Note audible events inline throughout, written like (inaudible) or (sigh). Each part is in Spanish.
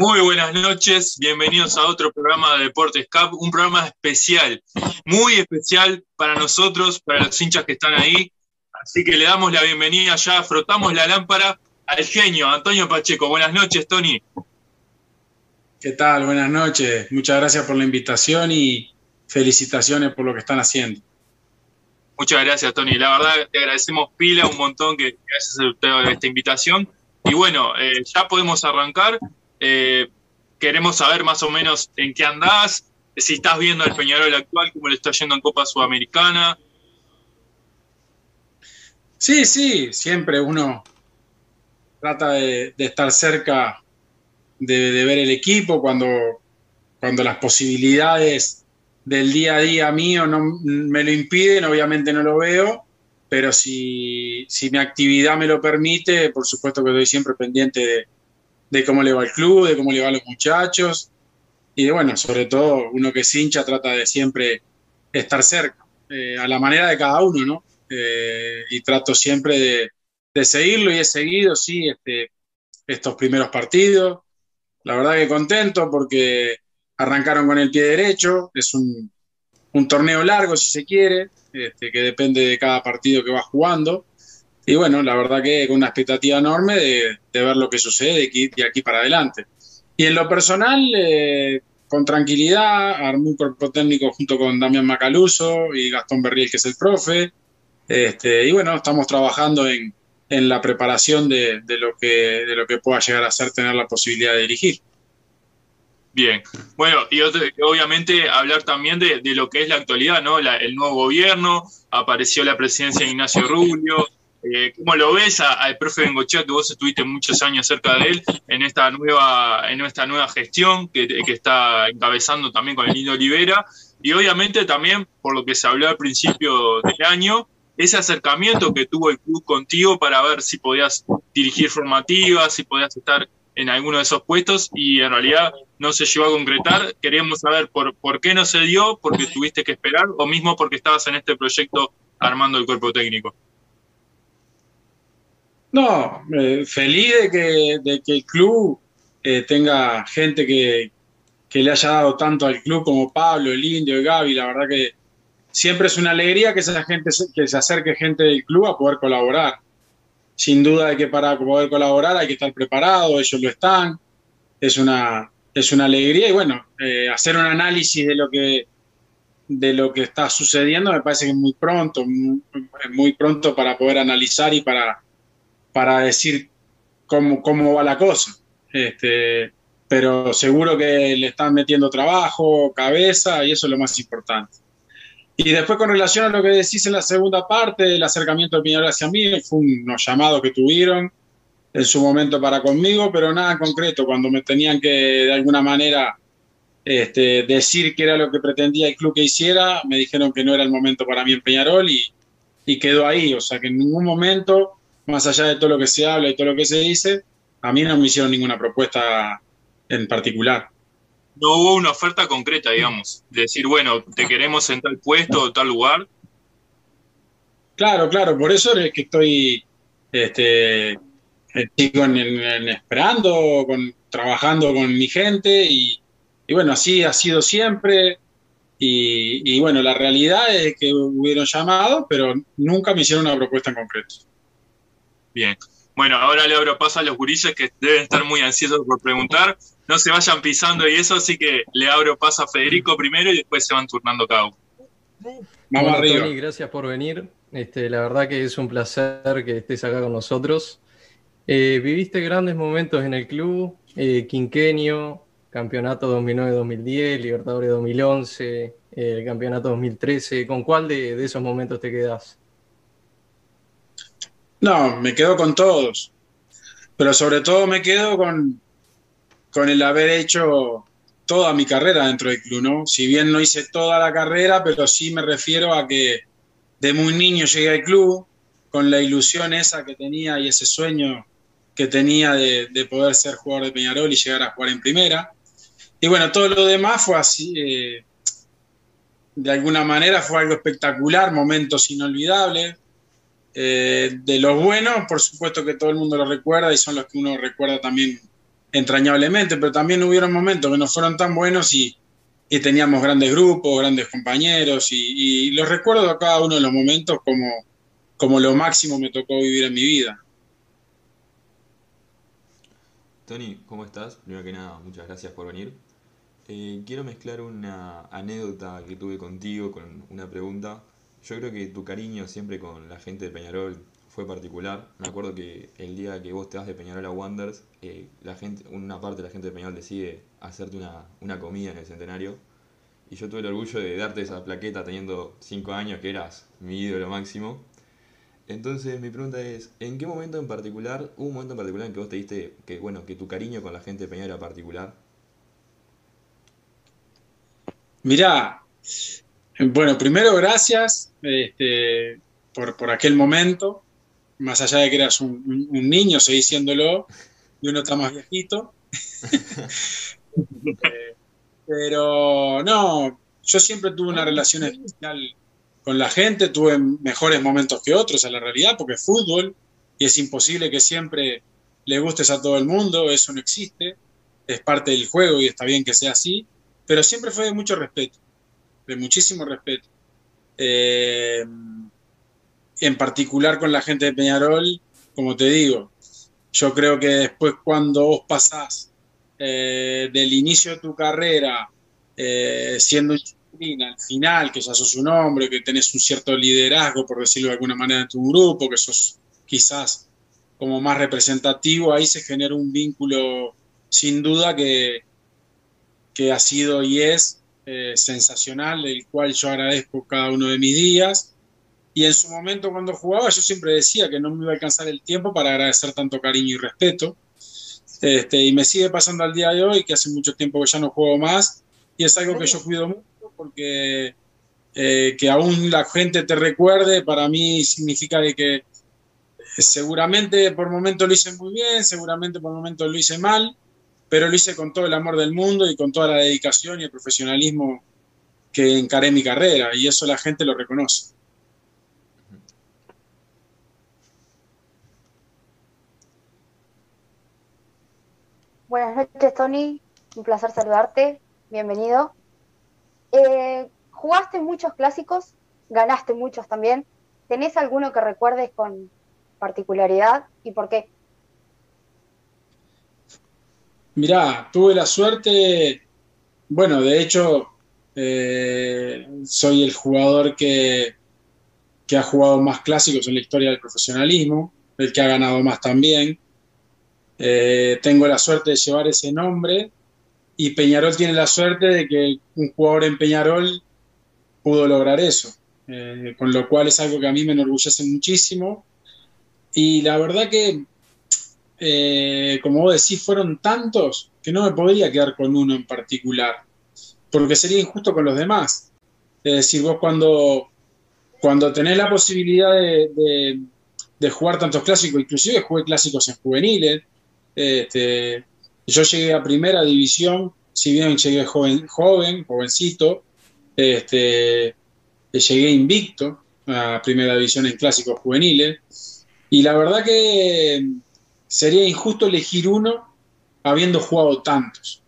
Muy buenas noches, bienvenidos a otro programa de Deportes Cup, un programa especial, muy especial para nosotros, para los hinchas que están ahí. Así que le damos la bienvenida ya, frotamos la lámpara al genio, Antonio Pacheco. Buenas noches, Tony. ¿Qué tal? Buenas noches. Muchas gracias por la invitación y felicitaciones por lo que están haciendo. Muchas gracias, Tony. La verdad, te agradecemos pila un montón que, hayas aceptado esta invitación. Y bueno, eh, ya podemos arrancar. Eh, queremos saber más o menos en qué andás, si estás viendo al Peñarol actual, cómo le está yendo en Copa Sudamericana. Sí, sí, siempre uno trata de, estar cerca de, ver el equipo cuando, cuando las posibilidades del día a día mío no me lo impiden, obviamente no lo veo, pero si, si mi actividad me lo permite, por supuesto que estoy siempre pendiente de, de cómo le va el club, de cómo le va a los muchachos. Y de, bueno, sobre todo uno que es hincha trata de siempre estar cerca, eh, a la manera de cada uno, ¿no? Eh, y trato siempre de, seguirlo y he seguido, sí, este, estos primeros partidos. La verdad que contento porque arrancaron con el pie derecho, es un, un torneo largo si se quiere, este, que depende de cada partido que va jugando. Y bueno, la verdad que con una expectativa enorme de, ver lo que sucede de aquí, de aquí, para adelante. Y en lo personal, eh, con tranquilidad, armé un cuerpo técnico junto con Damián Macaluso y Gastón Berriel, que es el profe. Este, y bueno, estamos trabajando en, en la preparación de, de, lo que, de lo que pueda llegar a ser tener la posibilidad de dirigir. Bien, bueno, y obviamente hablar también de, de, lo que es la actualidad, ¿no? el nuevo gobierno, apareció la presidencia de Ignacio Rubio, eh, ¿Cómo lo ves al profe Bengochea, que vos estuviste muchos años cerca de él en esta nueva, en esta nueva gestión que, que está encabezando también con el Nido Olivera? Y obviamente también, por lo que se habló al principio del año, ese acercamiento que tuvo el club contigo para ver si podías dirigir formativas, si podías estar en alguno de esos puestos y en realidad no se llegó a concretar. Queríamos saber por, por qué no se dio, porque tuviste que esperar o mismo porque estabas en este proyecto armando el cuerpo técnico. No, eh, feliz de que, de que, el club eh, tenga gente que, que, le haya dado tanto al club como Pablo, el Indio, el Gaby. La verdad que siempre es una alegría que, esa gente, que se acerque gente del club a poder colaborar. Sin duda de que para poder colaborar hay que estar preparado, ellos lo están. Es una, es una alegría y bueno, eh, hacer un análisis de lo que de lo que está sucediendo me parece que es muy pronto, muy, muy pronto para poder analizar y para para decir cómo, cómo va la cosa. Este, pero seguro que le están metiendo trabajo, cabeza, y eso es lo más importante. Y después con relación a lo que decís en la segunda parte, el acercamiento de Piñera hacia mí, fue unos llamados que tuvieron en su momento para conmigo, pero nada concreto. Cuando me tenían que de alguna manera este, decir qué era lo que pretendía el club que hiciera, me dijeron que no era el momento para mí en Peñarol y, y quedó ahí. O sea que en ningún momento más allá de todo lo que se habla y todo lo que se dice, a mí no me hicieron ninguna propuesta en particular. No hubo una oferta concreta, digamos, de decir, bueno, te queremos en tal puesto o tal lugar. Claro, claro, por eso es que estoy este, esperando, con, trabajando con mi gente y, bueno, así ha sido siempre. Y, y, bueno, la realidad es que hubieron llamado, pero nunca me hicieron una propuesta en concreto. Bien. Bueno, ahora le abro paso a los gurises que deben estar muy ansiosos por preguntar. No se vayan pisando y eso, así que le abro paso a Federico primero y después se van turnando cada uno. Vamos arriba. Tony, gracias por venir. Este, la verdad que es un placer que estés acá con nosotros. Eh, viviste grandes momentos en el club, eh, quinquenio, campeonato 2009-2010, Libertadores 2011, el campeonato 2013. ¿Con cuál de, de esos momentos te quedas? No, me quedo con todos, pero sobre todo me quedo con, con el haber hecho toda mi carrera dentro del club, ¿no? Si bien no hice toda la carrera, pero sí me refiero a que de muy niño llegué al club con la ilusión esa que tenía y ese sueño que tenía de, poder ser jugador de Peñarol y llegar a jugar en primera. Y bueno, todo lo demás fue así, eh, de alguna manera fue algo espectacular, momentos inolvidables. Eh, de los buenos, por supuesto que todo el mundo lo recuerda y son los que uno recuerda también entrañablemente, pero también hubieron momentos que no fueron tan buenos y, teníamos grandes grupos, grandes compañeros y, los recuerdo a cada uno de los momentos como, como lo máximo me tocó vivir en mi vida. Tony, ¿cómo estás? Primero que nada, muchas gracias por venir. Eh, quiero mezclar una anécdota que tuve contigo con una pregunta. Yo creo que tu cariño siempre con la gente de Peñarol fue particular. Me acuerdo que el día que vos te vas de Peñarol a Wonders, eh, la gente, una parte de la gente de Peñarol decide hacerte una, comida en el centenario. Y yo tuve el orgullo de darte esa plaqueta teniendo 5 años, que eras mi ídolo máximo. Entonces mi pregunta es, ¿en qué momento en particular, hubo un momento en particular en que vos te diste que, bueno, que tu cariño con la gente de Peñarol era particular? Mirá, bueno, primero gracias este, por, por aquel momento más allá de que eras un, niño, seguís siéndolo, y uno está más viejito. (laughs) Pero no, yo siempre tuve una relación especial con la gente, tuve mejores momentos que otros a la realidad, porque es fútbol y es imposible que siempre le gustes a todo el mundo, eso no existe, es parte del juego y está bien que sea así, pero siempre fue de mucho respeto, de muchísimo respeto. Eh, en particular con la gente de Peñarol, como te digo, yo creo que después cuando vos pasás eh, del inicio de tu carrera eh, siendo disciplina al final, que ya sos un hombre, que tenés un cierto liderazgo, por decirlo de alguna manera, en tu grupo, que sos quizás como más representativo, ahí se genera un vínculo sin duda que, que ha sido y es eh, sensacional, el cual yo agradezco cada uno de mis días. Y en su momento cuando jugaba yo siempre decía que no me iba a alcanzar el tiempo para agradecer tanto cariño y respeto. Este, y me sigue pasando al día de hoy, que hace mucho tiempo que ya no juego más, y es algo que yo cuido mucho porque eh, que aún la gente te recuerde, para mí significa de que seguramente por momentos lo hice muy bien, seguramente por momentos lo hice mal, pero lo hice con todo el amor del mundo y con toda la dedicación y el profesionalismo que encaré mi carrera, y eso la gente lo reconoce. Buenas noches, Tony. Un placer saludarte. Bienvenido. Eh, jugaste muchos clásicos, ganaste muchos también. ¿Tenés alguno que recuerdes con particularidad y por qué? Mirá, tuve la suerte, bueno, de hecho, eh, soy el jugador que, ha jugado más clásicos en la historia del profesionalismo, el que ha ganado más también. Eh, tengo la suerte de llevar ese nombre y Peñarol tiene la suerte de que un jugador en Peñarol pudo lograr eso, eh, con lo cual es algo que a mí me enorgullece muchísimo. Y la verdad que, eh, como vos decís, fueron tantos que no me podría quedar con uno en particular, porque sería injusto con los demás. Es decir, vos cuando, cuando tenés la posibilidad de, jugar tantos clásicos, inclusive jugué clásicos en juveniles, este, yo llegué a primera división, si bien llegué joven, joven jovencito, este, llegué invicto a primera división en clásicos juveniles. Y la verdad que sería injusto elegir uno habiendo jugado tantos.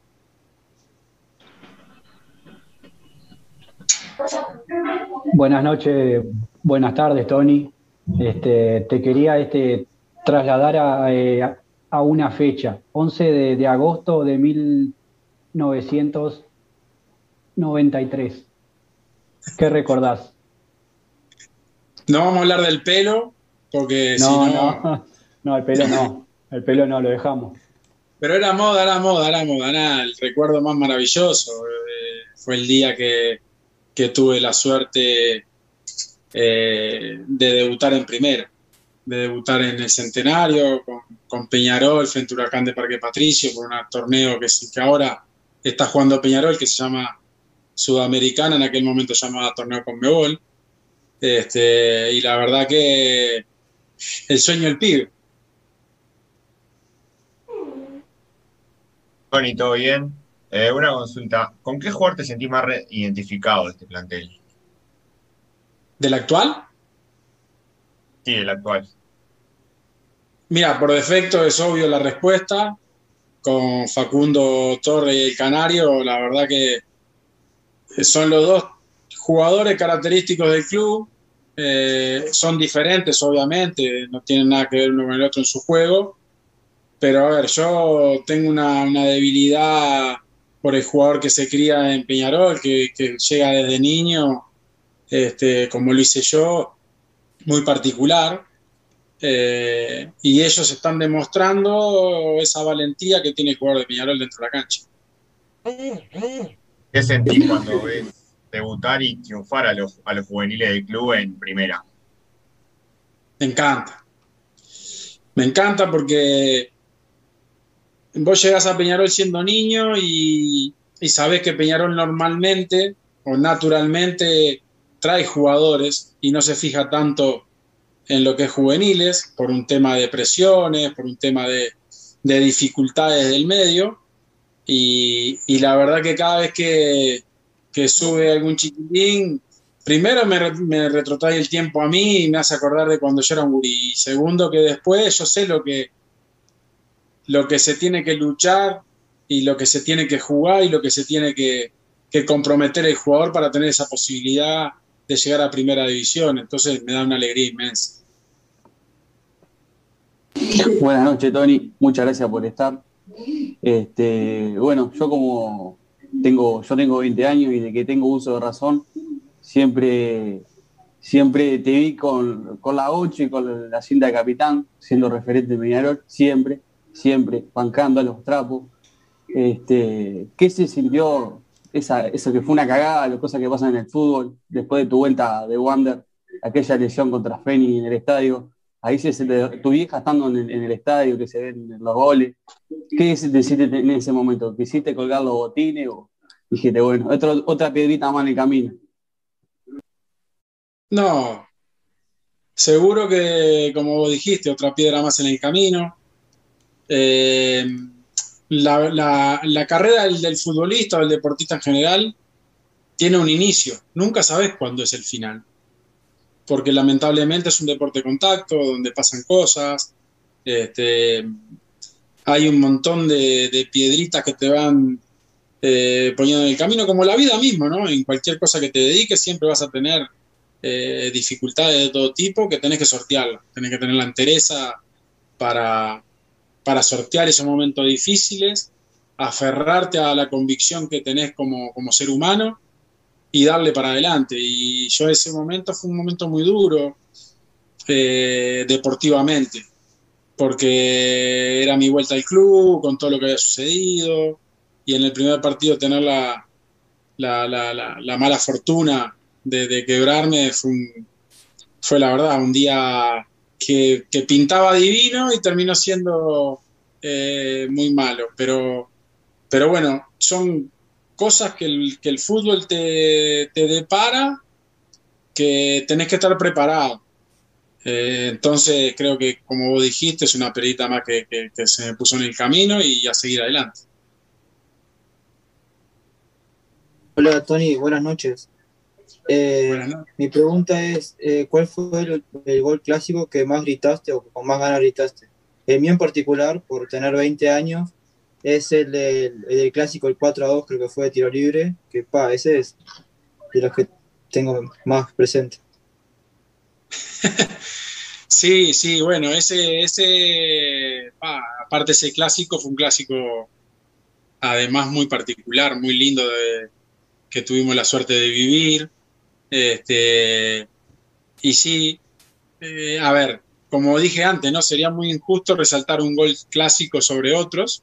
Buenas noches, buenas tardes, Tony. Este, te quería este, trasladar a, eh, a una fecha, 11 de, agosto de 1993. ¿Qué recordás? No vamos a hablar del pelo, porque no, si no... no... (laughs) No, el pelo no, el pelo no, lo dejamos. Pero era moda, era moda, era moda, el recuerdo más maravilloso eh, fue el día que, tuve la suerte eh, de debutar en primera de debutar en el centenario con, Peñarol frente a Huracán de Parque Patricio por un torneo que, que ahora está jugando Peñarol que se llama Sudamericana, en aquel momento se llamaba Torneo Conmebol. Este, y la verdad que el sueño del pibe. Tony, ¿todo bien? Eh, una consulta. ¿Con qué jugador te sentís más identificado de este plantel? ¿Del actual? Sí, el actual. Mira, por defecto es obvio la respuesta. con Facundo Torre y el Canario, la verdad que son los dos jugadores característicos del club, eh, son diferentes obviamente, no tienen nada que ver uno con el otro en su juego, pero a ver, yo tengo una, debilidad por el jugador que se cría en Peñarol, que, llega desde niño, este, como lo hice yo, muy particular. Eh, y ellos están demostrando esa valentía que tiene el jugador de Peñarol dentro de la cancha. ¿Qué sentís cuando ves debutar y triunfar a los, a los juveniles del club en primera. Me encanta. Me encanta porque vos llegás a Peñarol siendo niño y, y sabés que Peñarol normalmente o naturalmente trae jugadores y no se fija tanto en lo que es juveniles por un tema de presiones, por un tema de, de dificultades del medio. Y, y, la verdad que cada vez que, que sube algún chiquitín, primero me, me, retrotrae el tiempo a mí y me hace acordar de cuando yo era un gurí. Y segundo, que después yo sé lo que, lo que se tiene que luchar y lo que se tiene que jugar y lo que se tiene que, que comprometer el jugador para tener esa posibilidad de llegar a primera división. Entonces me da una alegría inmensa. Buenas noches, Tony. Muchas gracias por estar. Este, bueno, yo como tengo, yo tengo 20 años y de que tengo uso de razón, siempre, siempre te vi con, la 8 y con la cinta de capitán, siendo referente de Peñarol, siempre, siempre, bancando a los trapos. Este, ¿Qué se sintió esa, eso que fue una cagada, las cosas que pasan en el fútbol, después de tu vuelta de Wander, aquella lesión contra Feni en el estadio? Ahí se, tu vieja estando en el, estadio, que se ven los goles. ¿Qué deciste en ese momento? ¿Quisiste colgar los botines o dijiste, bueno, otra piedrita más en el camino? No, seguro que, como vos dijiste, otra piedra más en el camino. Eh, la, carrera del, futbolista o del deportista en general tiene un inicio. Nunca sabes cuándo es el final porque lamentablemente es un deporte de contacto, donde pasan cosas, este, hay un montón de, piedritas que te van eh, poniendo en el camino, como la vida misma, ¿no? En cualquier cosa que te dediques siempre vas a tener eh, dificultades de todo tipo que tenés que sortear, tenés que tener la entereza para, para sortear esos momentos difíciles, aferrarte a la convicción que tenés como, como ser humano y darle para adelante. Y yo ese momento fue un momento muy duro eh, deportivamente, porque era mi vuelta al club, con todo lo que había sucedido, y en el primer partido tener la, la, mala fortuna de, quebrarme fue, fue, la verdad un día que, pintaba divino y terminó siendo eh, muy malo, pero, pero bueno, son cosas que el, fútbol te, te, depara que tenés que estar preparado. Eh, entonces creo que, como vos dijiste, es una perita más que, que, se me puso en el camino y a seguir adelante. Hola Tony, buenas noches. Eh, mi pregunta es, eh, ¿cuál fue el, el, gol clásico que más gritaste o con más ganas gritaste? El mío en particular, por tener 20 años, es el del, clásico, el 4 a 2, creo que fue de tiro libre, que pa, ese es de los que tengo más presente. (laughs) Sí, sí, bueno, ese, ese, aparte ese clásico fue un clásico además muy particular, muy lindo de, que tuvimos la suerte de vivir. Este, y sí, eh, a ver, como dije antes, ¿no? Sería muy injusto resaltar un gol clásico sobre otros,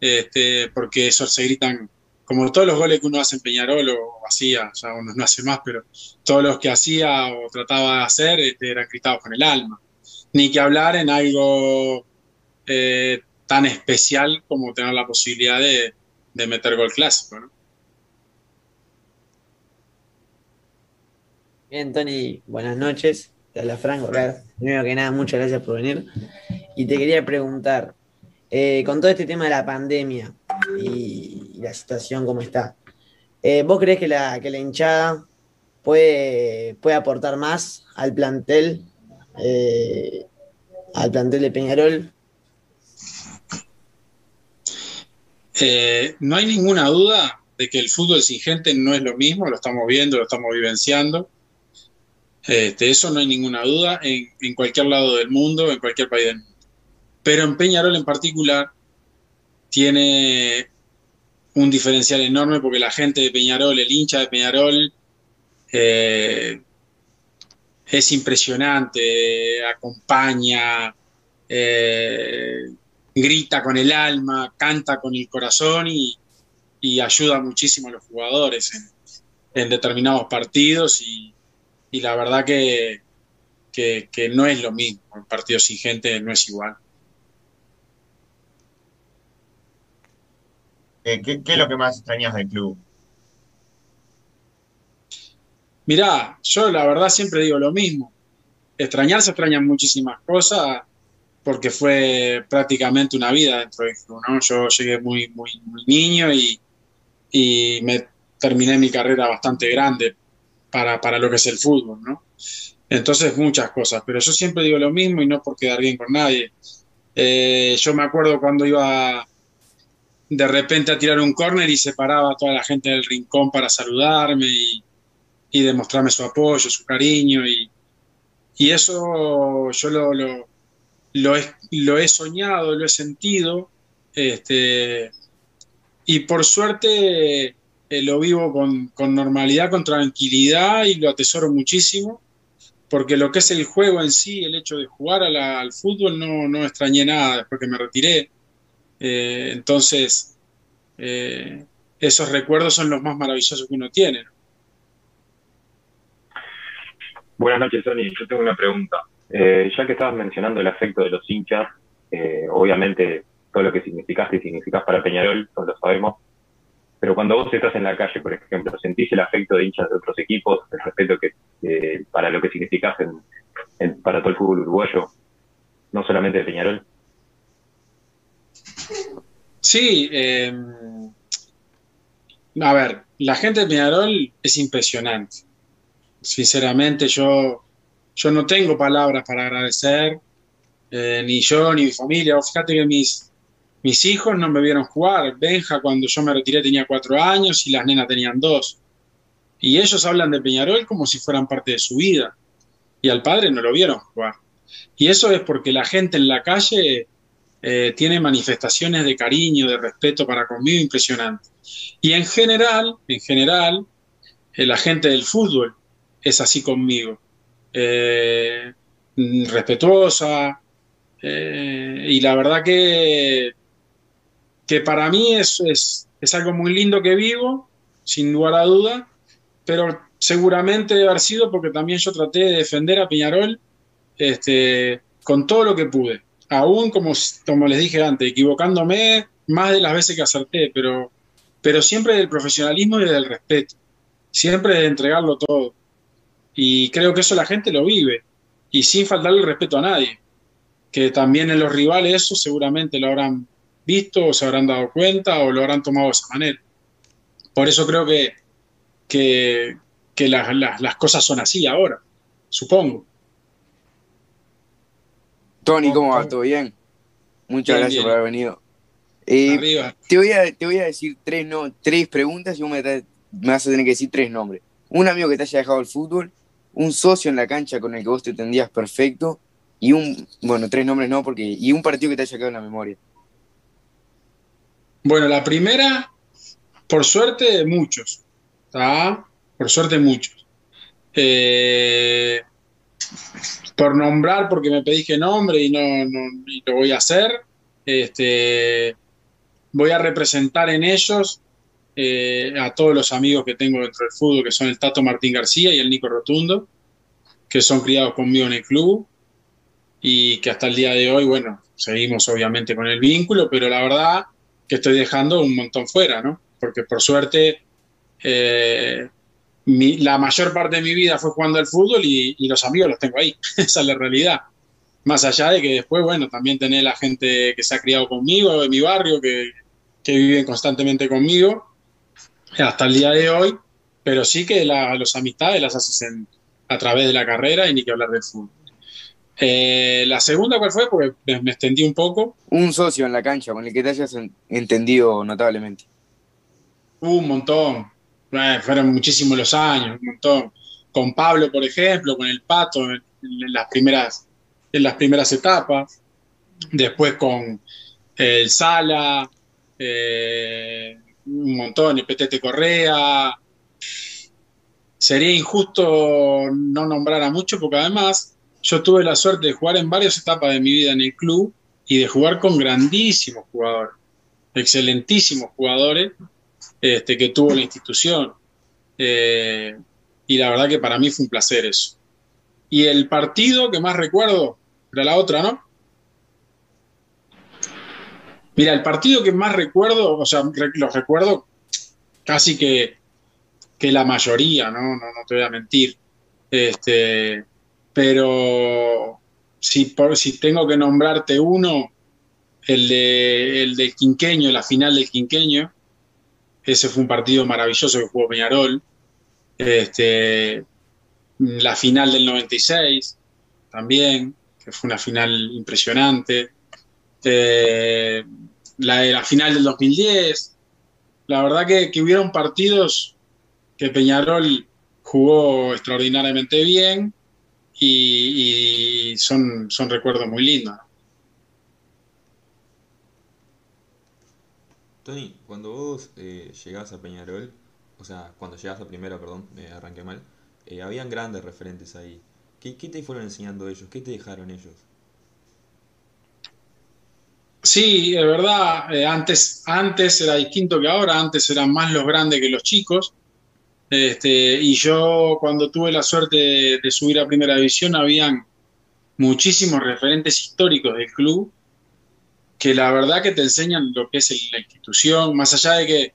este, porque eso se gritan, como todos los goles que uno hace en Peñarol o hacía, ya uno no hace más, pero todos los que hacía o trataba de hacer este, eran gritados con el alma. Ni que hablar en algo eh, tan especial como tener la posibilidad de, meter gol clásico. ¿no? Bien, Tony, buenas noches. Te habla Franco. Primero que nada, muchas gracias por venir. Y te quería preguntar, eh, con todo este tema de la pandemia y, la situación como está, eh, ¿vos crees que la, que la hinchada puede, puede aportar más al plantel, eh, al plantel de Peñarol? No hay ninguna duda de que el fútbol sin gente no es lo mismo, lo estamos viendo, lo estamos vivenciando. Este, eso no hay ninguna duda en, en, cualquier lado del mundo, en cualquier país del mundo. Pero en Peñarol en particular tiene un diferencial enorme porque la gente de Peñarol, el hincha de Peñarol, eh, es impresionante, acompaña, eh, grita con el alma, canta con el corazón y, ayuda muchísimo a los jugadores en, determinados partidos y, la verdad que, que, no es lo mismo, el partido sin gente no es igual. Eh, ¿qué, es lo que más extrañas del club? Mirá, yo la verdad siempre digo lo mismo. Extrañar se extrañan muchísimas cosas porque fue prácticamente una vida dentro del club, ¿no? Yo llegué muy, muy, muy niño y, y, me terminé mi carrera bastante grande para, para, lo que es el fútbol, ¿no? Entonces muchas cosas, pero yo siempre digo lo mismo y no por quedar bien con nadie. Eh, yo me acuerdo cuando iba de repente a tirar un córner y se paraba a toda la gente del rincón para saludarme y, demostrarme su apoyo, su cariño y, eso yo lo, lo, he, lo, he, soñado, lo he sentido este, y por suerte eh, lo vivo con, normalidad, con tranquilidad y lo atesoro muchísimo porque lo que es el juego en sí, el hecho de jugar al fútbol, no, no extrañé nada después que me retiré. Eh, entonces, eh, esos recuerdos son los más maravillosos que uno tiene. Buenas noches, Tony. Yo tengo una pregunta. Ya que estabas mencionando el afecto de los hinchas, obviamente todo lo que significaste y significás para Peñarol, lo sabemos, pero cuando vos estás en la calle, por ejemplo, ¿sentís el afecto de hinchas de otros equipos, el respeto que para lo que significás para todo el fútbol uruguayo, no solamente de Peñarol? Sí, em, a ver, la gente de Peñarol es impresionante. Sinceramente, yo, yo no tengo palabras para agradecer, eh, ni yo ni mi familia. Fíjate que mis, mis hijos no me vieron jugar. Benja, cuando yo me retiré, tenía cuatro años y las nenas tenían dos. Y ellos hablan de Peñarol como si fueran parte de su vida. Y al padre no lo vieron jugar. Y eso es porque la gente en la calle eh, tiene manifestaciones de cariño, de respeto para conmigo impresionantes. Y en general, en general, eh, la gente del fútbol es así conmigo. Eh, respetuosa. y la verdad que, que para mí es, es, algo muy lindo que vivo, sin lugar a duda, pero seguramente debe haber sido porque también yo traté de defender a Peñarol este, con todo lo que pude. Aún como, como les dije antes, equivocándome más de las veces que acerté, pero, pero siempre del profesionalismo y del respeto, siempre de entregarlo todo. Y creo que eso la gente lo vive, y sin faltarle el respeto a nadie, que también en los rivales eso seguramente lo habrán visto o se habrán dado cuenta o lo habrán tomado de esa manera. Por eso creo que, que, que las cosas son así ahora, supongo. Tony, ¿cómo va? ¿Todo bien? Muchas gracias por haber venido. Eh, te, voy a, te voy a decir tres, no, tres preguntas y vos me, vas a tener que decir tres nombres. Un amigo que te haya dejado el fútbol, un socio en la cancha con el que vos te entendías perfecto y un, bueno, tres nombres no, porque y un partido que te haya quedado en la memoria. Bueno, la primera, por suerte, muchos. Por suerte, muchos. Eh, por nombrar, porque me pedís que nombre y no, lo voy a hacer. Este, voy a representar en ellos eh, a todos los amigos que tengo dentro del fútbol, que son el Tato Martín García y el Nico Rotundo, que son criados conmigo en el club y que hasta el día de hoy, bueno, seguimos obviamente con el vínculo, pero la verdad que estoy dejando un montón fuera, ¿no? Porque por suerte eh, la mayor parte de mi vida fue jugando al fútbol y, los amigos los tengo ahí. (laughs) Esa es la realidad. Más allá de que después, bueno, también tener la gente que se ha criado conmigo, de mi barrio, que, que viven constantemente conmigo, hasta el día de hoy, pero sí que la, los amistades las haces a través de la carrera y ni que hablar del fútbol. Eh, la segunda, ¿cuál fue? Porque me, extendí un poco. Un socio en la cancha con el que te hayas entendido notablemente. un montón. fueron muchísimos los años, un montón. Con Pablo, por ejemplo, con el Pato en, las, primeras, en las primeras etapas. Después con el Sala, eh, un montón, el PTT Correa. Sería injusto no nombrar a mucho porque además yo tuve la suerte de jugar en varias etapas de mi vida en el club y de jugar con grandísimos jugadores, excelentísimos jugadores este, que tuvo la institución. Eh, y la verdad que para mí fue un placer eso. Y el partido que más recuerdo era la otra, ¿no? Mira, el partido que más recuerdo, o sea, los recuerdo casi que, que la mayoría, ¿no? ¿no? No te voy a mentir. Este, pero si, por, si tengo que nombrarte uno, el de, el de Quinqueño, la final del Quinqueño, ese fue un partido maravilloso que jugó Peñarol. Este, la final del 96 también, que fue una final impresionante. Eh, la de la final del 2010. La verdad que, que hubieron partidos que Peñarol jugó extraordinariamente bien y, son, son recuerdos muy lindos. Tony, cuando vos eh, llegás a Peñarol, o sea, cuando llegás a primero, perdón, me arranqué mal, eh, habían grandes referentes ahí. ¿Qué, ¿Qué, te fueron enseñando ellos? ¿Qué te dejaron ellos? Sí, es verdad, eh, antes, antes era distinto que ahora, antes eran más los grandes que los chicos, este, y yo cuando tuve la suerte de, subir a Primera División, habían muchísimos referentes históricos del club que la verdad que te enseñan lo que es la institución, más allá de que,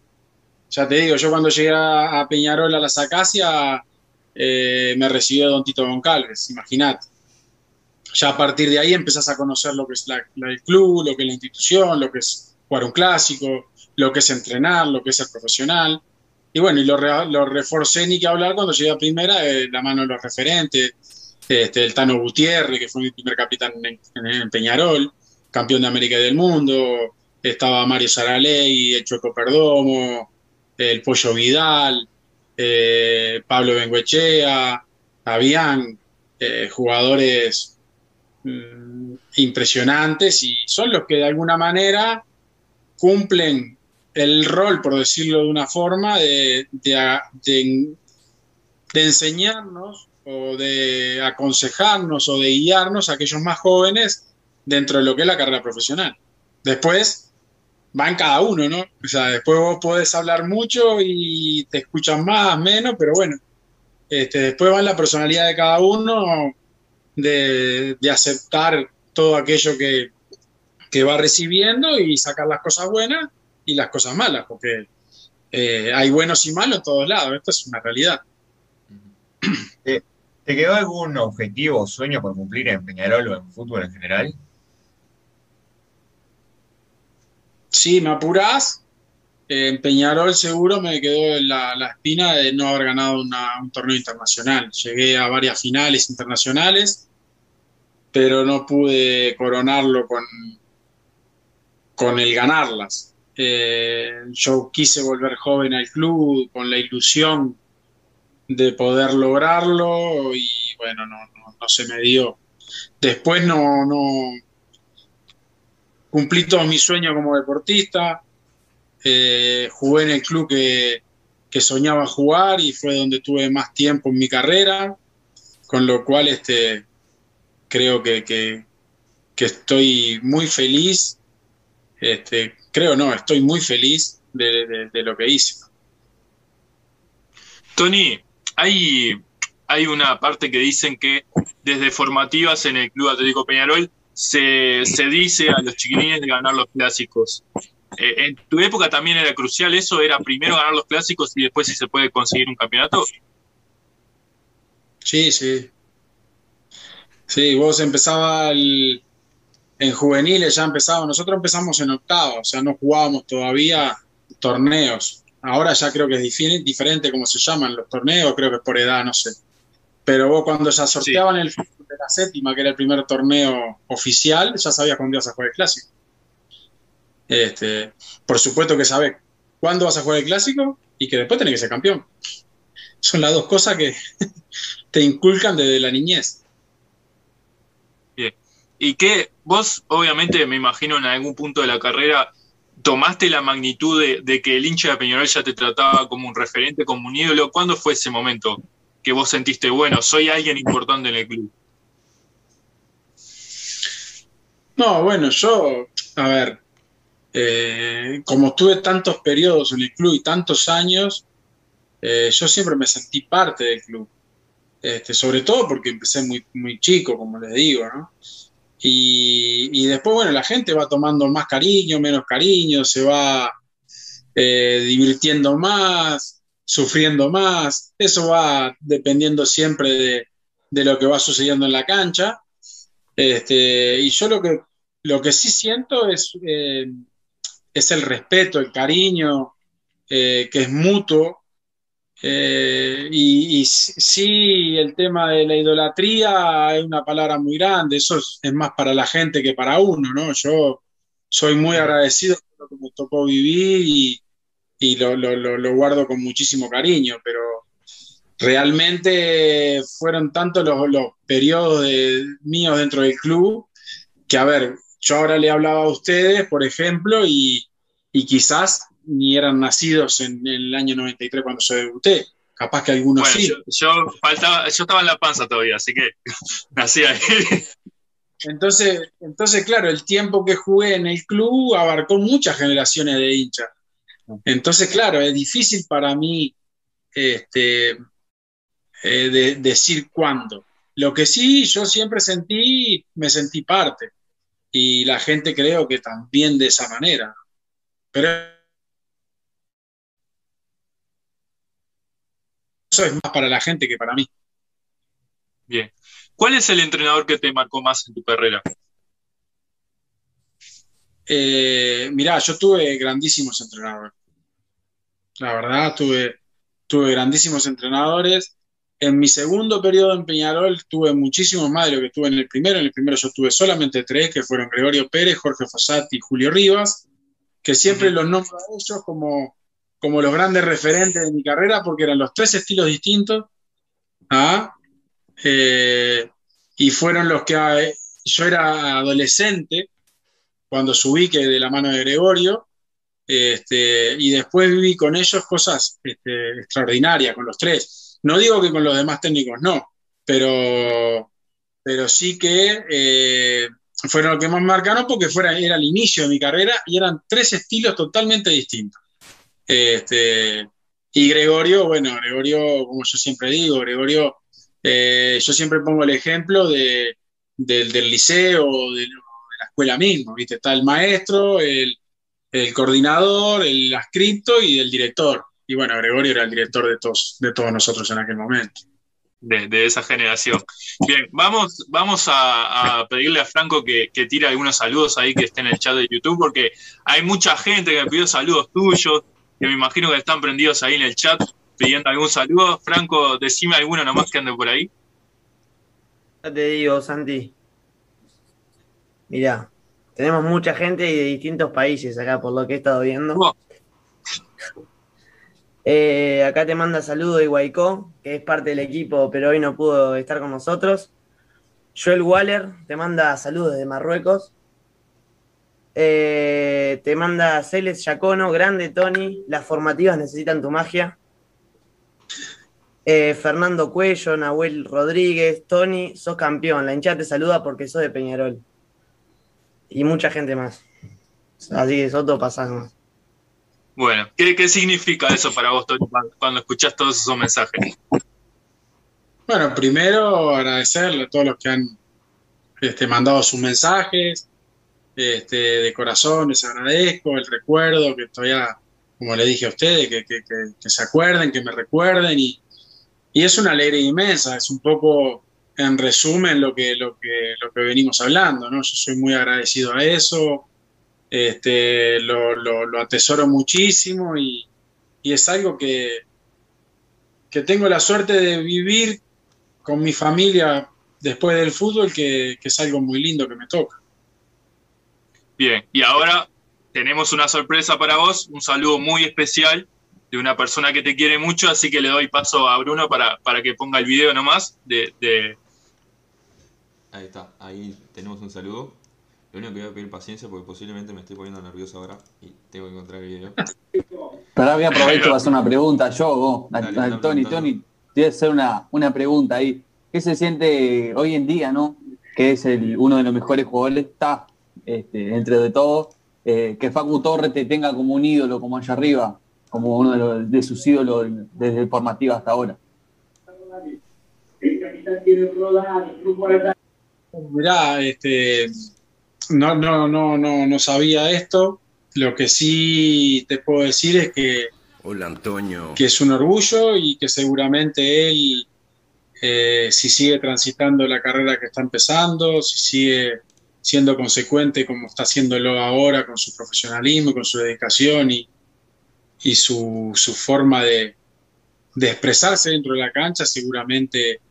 ya te digo, yo cuando llegué a Peñarol a la Sacacia, eh, me recibió Don Tito Goncalves, imagínate. Ya a partir de ahí empezás a conocer lo que es el club, lo que es la institución, lo que es jugar un clásico, lo que es entrenar, lo que es ser profesional. Y bueno, y lo, reforcé ni que hablar cuando llegué a primera, eh, la mano de los referentes, este, el Tano Gutiérrez, que fue mi primer capitán en, Peñarol, campeón de América y del mundo, estaba Mario Saraley, el Chueco Perdomo, el Pollo Vidal, eh, Pablo Benguechea, habían eh, jugadores mm, impresionantes y son los que de alguna manera cumplen el rol, por decirlo de una forma, de, enseñarnos o de aconsejarnos o de guiarnos a aquellos más jóvenes dentro de lo que es la carrera profesional. Después va en cada uno, ¿no? O sea, después vos podés hablar mucho y te escuchan más, menos, pero bueno, este, después va la personalidad de cada uno de, de aceptar todo aquello que, que va recibiendo y sacar las cosas buenas y las cosas malas, porque eh, hay buenos y malos en todos lados, esto es una realidad. (clears throat) ¿Te, quedó algún objetivo o sueño por cumplir en Peñarol o en fútbol en general? Sí, me apurás. En Peñarol seguro me quedó la, la espina de no haber ganado un torneo internacional. Llegué a varias finales internacionales, pero no pude coronarlo con, con el ganarlas. Eh, yo quise volver joven al club con la ilusión de poder lograrlo y bueno, no, no, se me dio. Después no, no cumplí todos mis sueños como deportista, eh, jugué en el club que, soñaba jugar y fue donde tuve más tiempo en mi carrera, con lo cual este, creo que, que, que estoy muy feliz este, creo no, estoy muy feliz de, lo que hice. Tony, hay, hay una parte que dicen que desde formativas en el Club Atlético Peñarol se, dice a los chiquilines de ganar los clásicos. Eh, ¿En tu época también era crucial eso? ¿Era primero ganar los clásicos y después si se puede conseguir un campeonato? Sí, sí. Sí, vos empezaba el, en juveniles ya empezamos, nosotros empezamos en octavo, o sea, no jugábamos todavía torneos. Ahora ya creo que es diferente como se llaman los torneos, creo que es por edad, no sé. pero vos cuando ya sorteaban el de la séptima, que era el primer torneo oficial, ya sabías cuándo ibas a jugar el clásico. Este, por supuesto que sabes cuándo vas a jugar el clásico y que después tenés que ser campeón. Son las dos cosas que (laughs) te inculcan desde la niñez. Y que vos, obviamente, me imagino en algún punto de la carrera, tomaste la magnitud de, que el hincha de Peñarol ya te trataba como un referente, como un ídolo. ¿Cuándo fue ese momento que vos sentiste, bueno, soy alguien importante en el club? No, bueno, yo, a ver, eh, como tuve tantos periodos en el club y tantos años, eh, yo siempre me sentí parte del club. Este, sobre todo porque empecé muy, muy chico, como les digo, ¿no? Y, después, bueno, la gente va tomando más cariño, menos cariño, se va eh, divirtiendo más, sufriendo más. Eso va dependiendo siempre de, lo que va sucediendo en la cancha. Este, y yo lo que, lo que sí siento es, eh, es el respeto, el cariño, eh, que es mutuo eh, y, sí, el tema de la idolatría es una palabra muy grande, eso es, más para la gente que para uno, ¿no? Yo soy muy agradecido por lo que me tocó vivir y, lo, guardo con muchísimo cariño, pero realmente fueron tantos los, periodos míos dentro del club que, a ver, yo ahora le hablaba a ustedes, por ejemplo, y, y quizás ni eran nacidos en, el año 93 cuando yo debuté. Capaz que algunos sí. Yo, faltaba, yo estaba en la panza todavía, así que (laughs) nací ahí. Entonces, entonces, claro, el tiempo que jugué en el club abarcó muchas generaciones de hinchas. Entonces, claro, es difícil para mí este, eh, decir cuándo. Lo que sí, yo siempre sentí, me sentí parte. Y la gente creo que también de esa manera. Pero eso es más para la gente que para mí. Bien. ¿Cuál es el entrenador que te marcó más en tu carrera? Eh, mirá, yo tuve grandísimos entrenadores. La verdad, tuve, tuve grandísimos entrenadores. En mi segundo periodo en Peñarol tuve muchísimos más de lo que tuve en el primero. En el primero yo tuve solamente tres, que fueron Gregorio Pérez, Jorge Fossati y Julio Rivas, que siempre los nombro a ellos como como los grandes referentes de mi carrera porque eran los tres estilos distintos. ¿ah? Eh, y fueron los que eh, yo era adolescente cuando subí que de la mano de Gregorio. Este, y después viví con ellos cosas este, extraordinarias, con los tres. No digo que con los demás técnicos no, pero, pero sí que eh, fueron los que más marcaron porque fuera, era el inicio de mi carrera y eran tres estilos totalmente distintos. Este, y Gregorio, bueno, Gregorio, como yo siempre digo, Gregorio, eh, yo siempre pongo el ejemplo de, del, liceo, de, de, la escuela mismo, ¿viste? Está el maestro, el, coordinador, el ascripto y el director. Y bueno, Gregorio era el director de todos, de todos nosotros en aquel momento. De, esa generación. Bien, vamos, vamos a, pedirle a Franco que, que, tire algunos saludos ahí que esté en el chat de YouTube, porque hay mucha gente que me pidió saludos tuyos, que me imagino que están prendidos ahí en el chat pidiendo algún saludo. Franco, decime alguno nomás que ande por ahí. Ya te digo, Santi. Mirá, tenemos mucha gente de distintos países acá, por lo que he estado viendo. (laughs) Eh, acá te manda saludo Iguaicó, que es parte del equipo, pero hoy no pudo estar con nosotros. Joel Waller te manda saludos desde Marruecos. Eh, te manda Celes Yacono, grande Tony. Las formativas necesitan tu magia. Eh, Fernando Cuello, Nahuel Rodríguez, Tony, sos campeón. La hinchada te saluda porque sos de Peñarol. Y mucha gente más. Así que Soto pasás más. Bueno, ¿qué, significa eso para vos, Tony, cuando escuchás todos esos mensajes? Bueno, primero agradecerle a todos los que han este, mandado sus mensajes, este, de corazón les agradezco el recuerdo, que todavía, como le dije a ustedes, que, se acuerden, que me recuerden y, es una alegría inmensa, es un poco en resumen lo que, lo que, lo que venimos hablando, ¿no? Yo soy muy agradecido a eso, este, lo, atesoro muchísimo y, y, es algo que, que tengo la suerte de vivir con mi familia después del fútbol, que, es algo muy lindo que me toca. Bien, y ahora tenemos una sorpresa para vos, un saludo muy especial de una persona que te quiere mucho, así que le doy paso a Bruno para, para que ponga el video nomás de, de... Ahí está, ahí tenemos un saludo. Lo único que voy a pedir paciencia porque posiblemente me estoy poniendo nervioso ahora y tengo que encontrar el video. Pero voy a aprovechar para hacer una pregunta yo, vos, Tony, Tony, te voy a hacer una, una pregunta ahí. ¿Qué se siente hoy en día, no? Que es el, uno de los mejores jugadores, está este, entre de todo, eh, que Facu Torres te tenga como un ídolo, como allá arriba, como uno de, los, de sus ídolos desde el formativo hasta ahora. Mirá, este, no, no, no, no, no sabía esto. Lo que sí te puedo decir es que, Hola, Antonio. que es un orgullo y que seguramente él, eh, si sigue transitando la carrera que está empezando, si sigue siendo consecuente como está haciéndolo ahora con su profesionalismo, con su dedicación y, y su, su forma de, de, expresarse dentro de la cancha, seguramente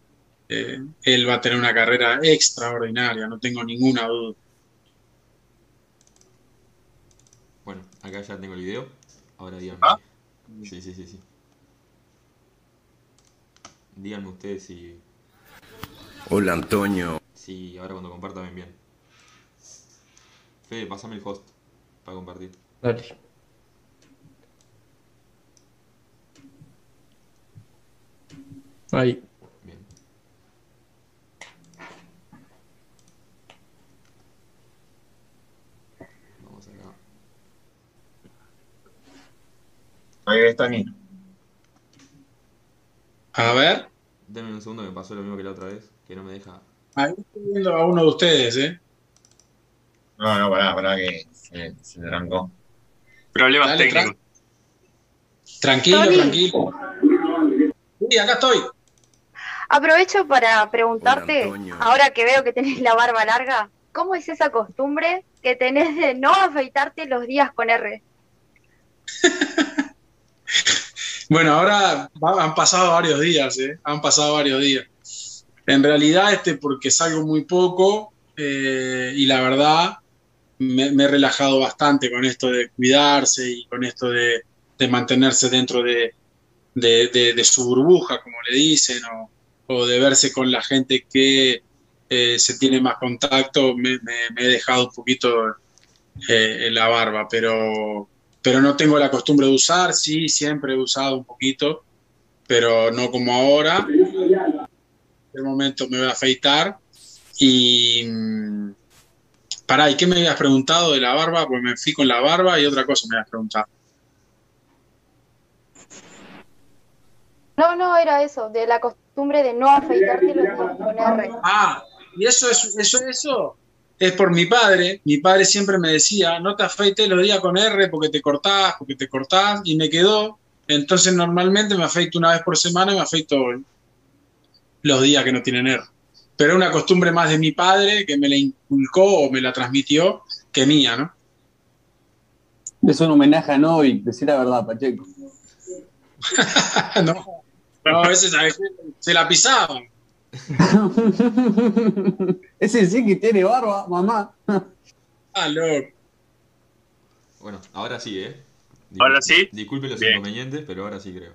eh, él va a tener una carrera extraordinaria, no tengo ninguna duda. Bueno, acá ya tengo el video. Ahora díganme. ¿Ah? Sí, sí, sí, sí. Díganme ustedes si. Hola, Antonio. Sí, ahora cuando compartan bien. Fede, pásame el host para compartir. Dale. Ahí. Bien. Vamos acá. Ahí ves, Tony. A ver, Denme un segundo que me pasó lo mismo que la otra vez, que no me deja. ahí estoy viendo a uno de ustedes, ¿eh? No, no, pará, pará que se, se trancó. Problemas Dale, técnicos. Tranquilo, tranquilo. Sí, acá estoy. Aprovecho para preguntarte, ahora que veo que tenés la barba larga, ¿cómo es esa costumbre que tenés de no afeitarte los días con R? (laughs) Bueno, ahora han pasado varios días, ¿eh? Han pasado varios días. En realidad, este, porque salgo muy poco eh, y la verdad me, me he relajado bastante con esto de cuidarse y con esto de, de mantenerse dentro de, de- de- su burbuja, como le dicen, o, o de verse con la gente que eh, se tiene más contacto. Me, me- me he dejado un poquito eh, la barba, pero pero no tengo la costumbre de usar, sí, siempre he usado un poquito, pero no como ahora. De momento me voy a afeitar y... Pará, ¿y qué me habías preguntado de la barba? Pues me fui con la barba y otra cosa me habías preguntado. No, no, era eso, de la costumbre de no afeitarte los días con R. Ah, y eso es, eso, eso es por mi padre. Mi padre siempre me decía, no te afeites los días con R porque te cortás, porque te cortás, y me quedó. Entonces normalmente me afeito una vez por semana y me afeito los días que no tienen R. Pero es una costumbre más de mi padre que me la inculcó o me la transmitió que mía, ¿no? Es un homenaje a Novi, decir la verdad, Pacheco. (laughs) no, no, a veces se la pisaban. (laughs) Ese sí que tiene barba, mamá. Ah, loco. Bueno, ahora sí, ¿eh? ¿Ahora sí? Disculpe los Bien. inconvenientes, pero ahora sí creo.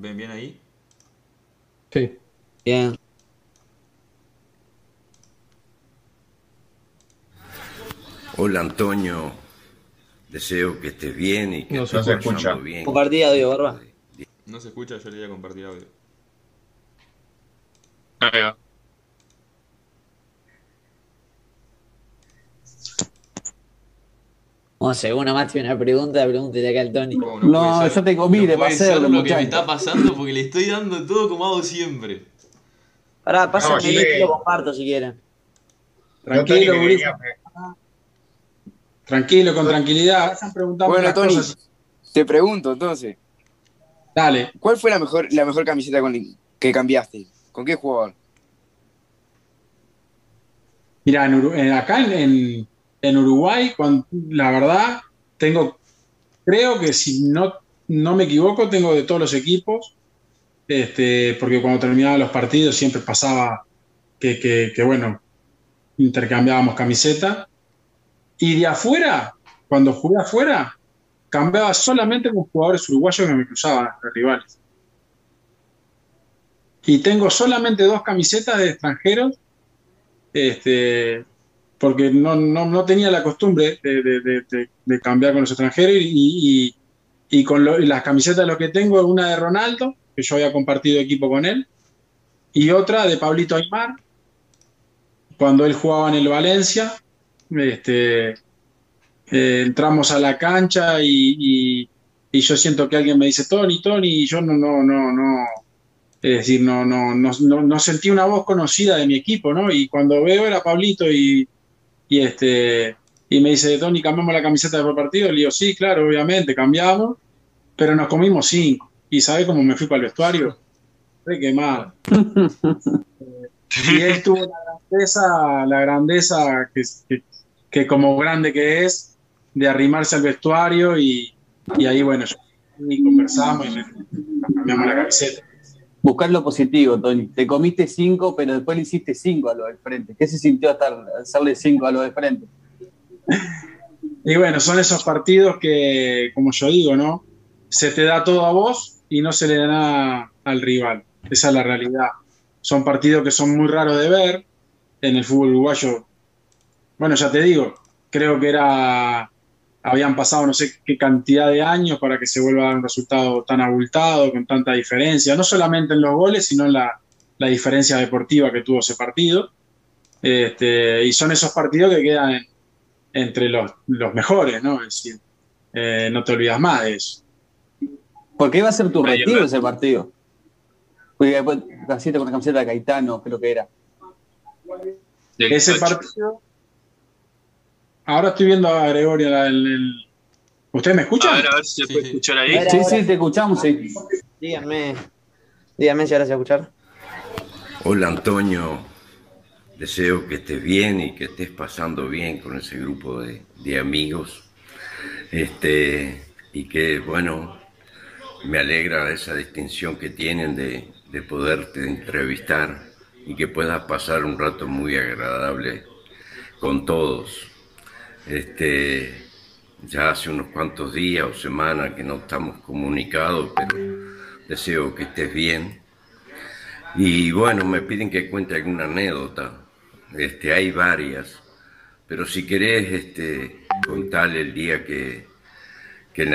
¿Ven bien ahí? Sí. Bien. Hola, Antonio. Deseo que estés bien y que No se escucha. bien. Compartí audio, barba. No se escucha, yo le voy a compartir audio. Ahí va. Vamos, según nomás tiene una pregunta, pregúntele acá al Tony. ¿Cómo No, ser? yo tengo mire, puede va a ser, ser lo que me está pasando porque le estoy dando todo como hago siempre. Pará, pásenme No, sí. y lo comparto si quieren. Tranquilo, Tony, quería- Tranquilo, con tranquilidad. Bueno, Tony, cosas. te pregunto entonces, Dale. ¿cuál fue la mejor, la mejor camiseta con, que cambiaste? ¿Con qué jugador? Mira, acá en, en Uruguay, la verdad, tengo, creo que si no, no me equivoco, tengo de todos los equipos, este, porque cuando terminaban los partidos siempre pasaba que, bueno, intercambiábamos camiseta. Y de afuera, cuando jugué afuera, cambiaba solamente con jugadores uruguayos que me cruzaban de rivales. Y tengo solamente dos camisetas de extranjeros, este, porque no, tenía la costumbre de, cambiar con los extranjeros y, con las camisetas lo que tengo, una de Ronaldo, que yo había compartido equipo con él, y otra de Pablito Aymar, cuando él jugaba en el Valencia. Este, eh, entramos a la cancha y, yo siento que alguien me dice Tony, Tony, y yo no, no, no, no, es decir, no, no, no, no, sentí una voz conocida de mi equipo, ¿no? Y cuando veo era Pablito y, y este y me dice, Tony, ¿cambiamos la camiseta de partido? Le digo, sí, claro, obviamente, cambiamos, pero nos comimos cinco. ¿Y sabe cómo me fui para el vestuario? Re quemado. y él tuvo la grandeza, la grandeza que, que, como grande que es, de arrimarse al vestuario y, y ahí, bueno, y conversamos y cambiamos la camiseta. Buscar lo positivo, Tony. Te comiste cinco, pero después le hiciste cinco a lo del frente. ¿Qué se sintió hacerle cinco a lo de frente? Y bueno, son esos partidos que, como yo digo, ¿no? Se te da todo a vos y no se le da nada al rival. Esa es la realidad. Son partidos que son muy raros de ver en el fútbol uruguayo. Bueno, ya te digo, creo que era habían pasado no sé qué cantidad de años para que se vuelva a dar un resultado tan abultado, con tanta diferencia, no solamente en los goles, sino en la, diferencia deportiva que tuvo ese partido. Este, y son esos partidos que quedan entre los, mejores, ¿no? Es decir, eh, no te olvidas más de eso. ¿Por qué iba a ser tu retiro ese partido? Porque después con la camiseta de Caetano, creo que era. Ese partido Ahora estoy viendo a Gregorio el, ¿Ustedes me escuchan? A ver, a ver si se puede escuchar ahí. Sí, sí, te escuchamos, sí. Díganme, díganme si ahora se escuchar. Hola Antonio, deseo que estés bien y que estés pasando bien con ese grupo de, de amigos. Este, y que, bueno, me alegra esa distinción que tienen de, de poderte entrevistar y que puedas pasar un rato muy agradable con todos. Este, ya hace unos cuantos días o semanas que no estamos comunicados, pero deseo que estés bien. Y bueno, me piden que cuente alguna anécdota. Este, hay varias, pero si querés este, contar el día que, que en,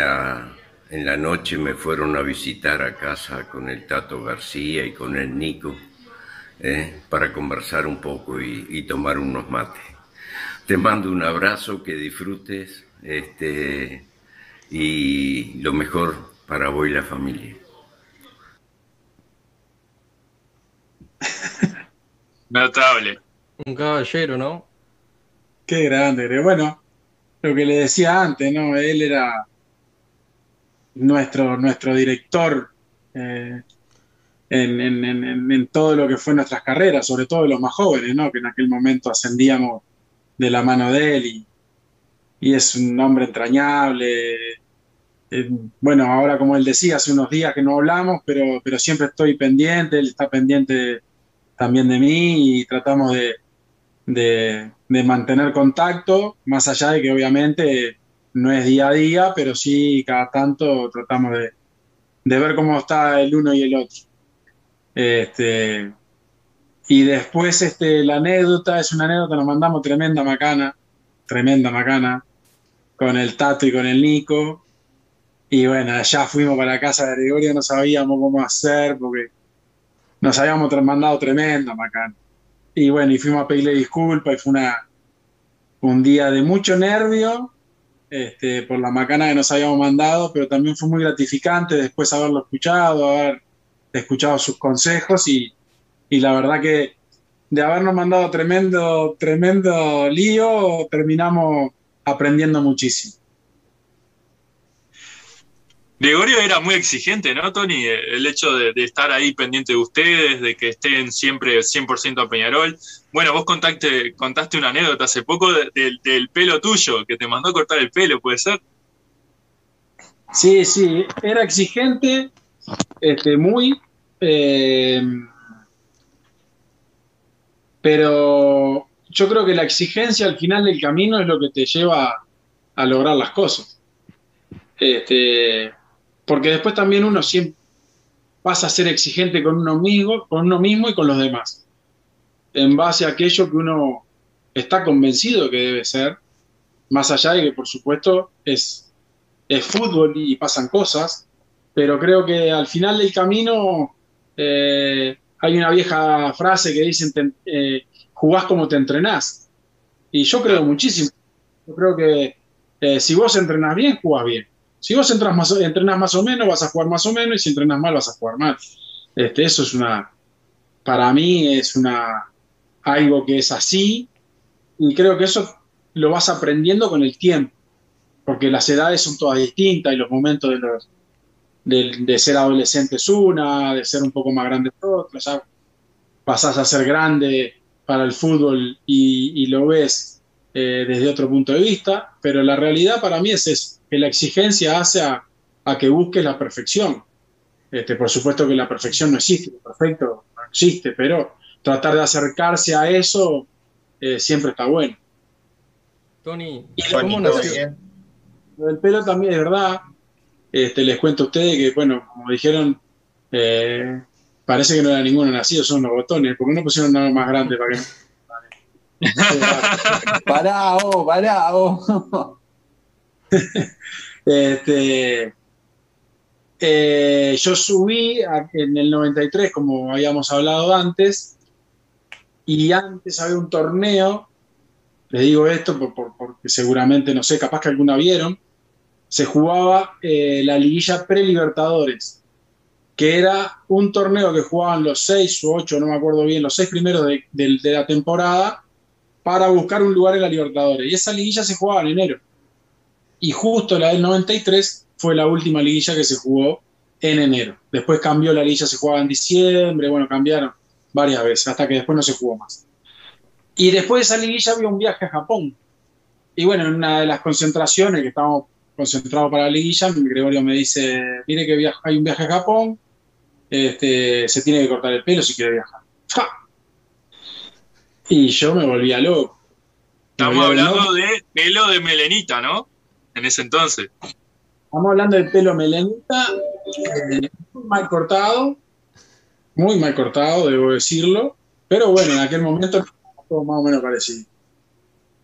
la, noche me fueron a visitar a casa con el Tato García y con el Nico, eh, para conversar un poco y, y tomar unos mates. Te mando un abrazo, que disfrutes este, y lo mejor para vos y la familia. Notable. Un caballero, ¿no? Qué grande, bueno, lo que le decía antes, ¿no? Él era nuestro, nuestro director eh, en, en, todo lo que fue nuestras carreras, sobre todo los más jóvenes, ¿no? Que en aquel momento ascendíamos de la mano de él y, es un hombre entrañable. Eh, bueno, ahora como él decía, hace unos días que no hablamos, pero, pero siempre estoy pendiente, él está pendiente también de mí y tratamos de, de, mantener contacto, más allá de que obviamente no es día a día, pero sí cada tanto tratamos de, de ver cómo está el uno y el otro. Este, y después este, la anécdota, es una anécdota, nos mandamos tremenda macana, tremenda macana, con el Tato y con el Nico. Y bueno, allá fuimos para la casa de Gregorio, no sabíamos cómo hacer porque nos habíamos mandado tremenda macana. Y bueno, y fuimos a pedirle disculpas y fue una, un día de mucho nervio este, por la macana que nos habíamos mandado, pero también fue muy gratificante después haberlo escuchado, haber escuchado sus consejos y, y la verdad que de habernos mandado tremendo, tremendo lío, terminamos aprendiendo muchísimo. Gregorio era muy exigente, ¿no, Tony? El hecho de, estar ahí pendiente de ustedes, de que estén siempre 100% a Peñarol. Bueno, vos contaste, contaste una anécdota hace poco del pelo tuyo, que te mandó a cortar el pelo, ¿puede ser? Sí, sí, era exigente, este, muy, eh, pero yo creo que la exigencia al final del camino es lo que te lleva a lograr las cosas. Este, porque después también uno siempre pasa a ser exigente con uno mismo, con uno mismo y con los demás, en base a aquello que uno está convencido que debe ser, más allá de que por supuesto es, es fútbol y pasan cosas, pero creo que al final del camino eh, hay una vieja frase que dicen, eh, jugás como te entrenás. Y yo creo muchísimo. Yo creo que eh, si vos entrenás bien, jugás bien. Si vos entras más, entrenas más o menos, vas a jugar más o menos, y si entrenas mal, vas a jugar mal. Este, eso es una, para mí es una, algo que es así, y creo que eso lo vas aprendiendo con el tiempo, porque las edades son todas distintas y los momentos de, los, de, ser adolescente es una, de ser un poco más grande es otra, ya pasás a ser grande para el fútbol y, lo ves eh, desde otro punto de vista, pero la realidad para mí es eso que la exigencia hace a, que busques la perfección. Este, por supuesto que la perfección no existe, lo perfecto no existe, pero tratar de acercarse a eso eh, siempre está bueno. Tony, ¿cómo nació? El pelo también es verdad. Este, les cuento a ustedes que, bueno, como dijeron, eh, parece que no era ninguno nacido, son los botones. ¿Por qué no pusieron nada más grande para que pará, oh, pará, oh. este, eh, yo subí en el 93, como habíamos hablado antes, y antes había un torneo, les digo esto porque seguramente, no sé, capaz que alguna vieron, se jugaba eh, la liguilla pre-libertadores, que era un torneo que jugaban los seis o ocho, no me acuerdo bien, los seis primeros de, de la temporada para buscar un lugar en la Libertadores. Y esa liguilla se jugaba en enero y justo la del 93 fue la última liguilla que se jugó en enero. Después cambió la liguilla, se jugaba en diciembre, bueno, cambiaron varias veces, hasta que después no se jugó más. Y después de esa liguilla había un viaje a Japón. Y bueno, en una de las concentraciones que estábamos concentrados para la liguilla, Gregorio me dice, mire que hay un viaje a Japón, este, se tiene que cortar el pelo si quiere viajar. Y yo me volvía loco. Estamos hablando de pelo de melenita, ¿no? en ese entonces. Estamos hablando del pelo melenita, eh, muy mal cortado, muy mal cortado, debo decirlo, pero bueno, en aquel momento todo más o menos parecido.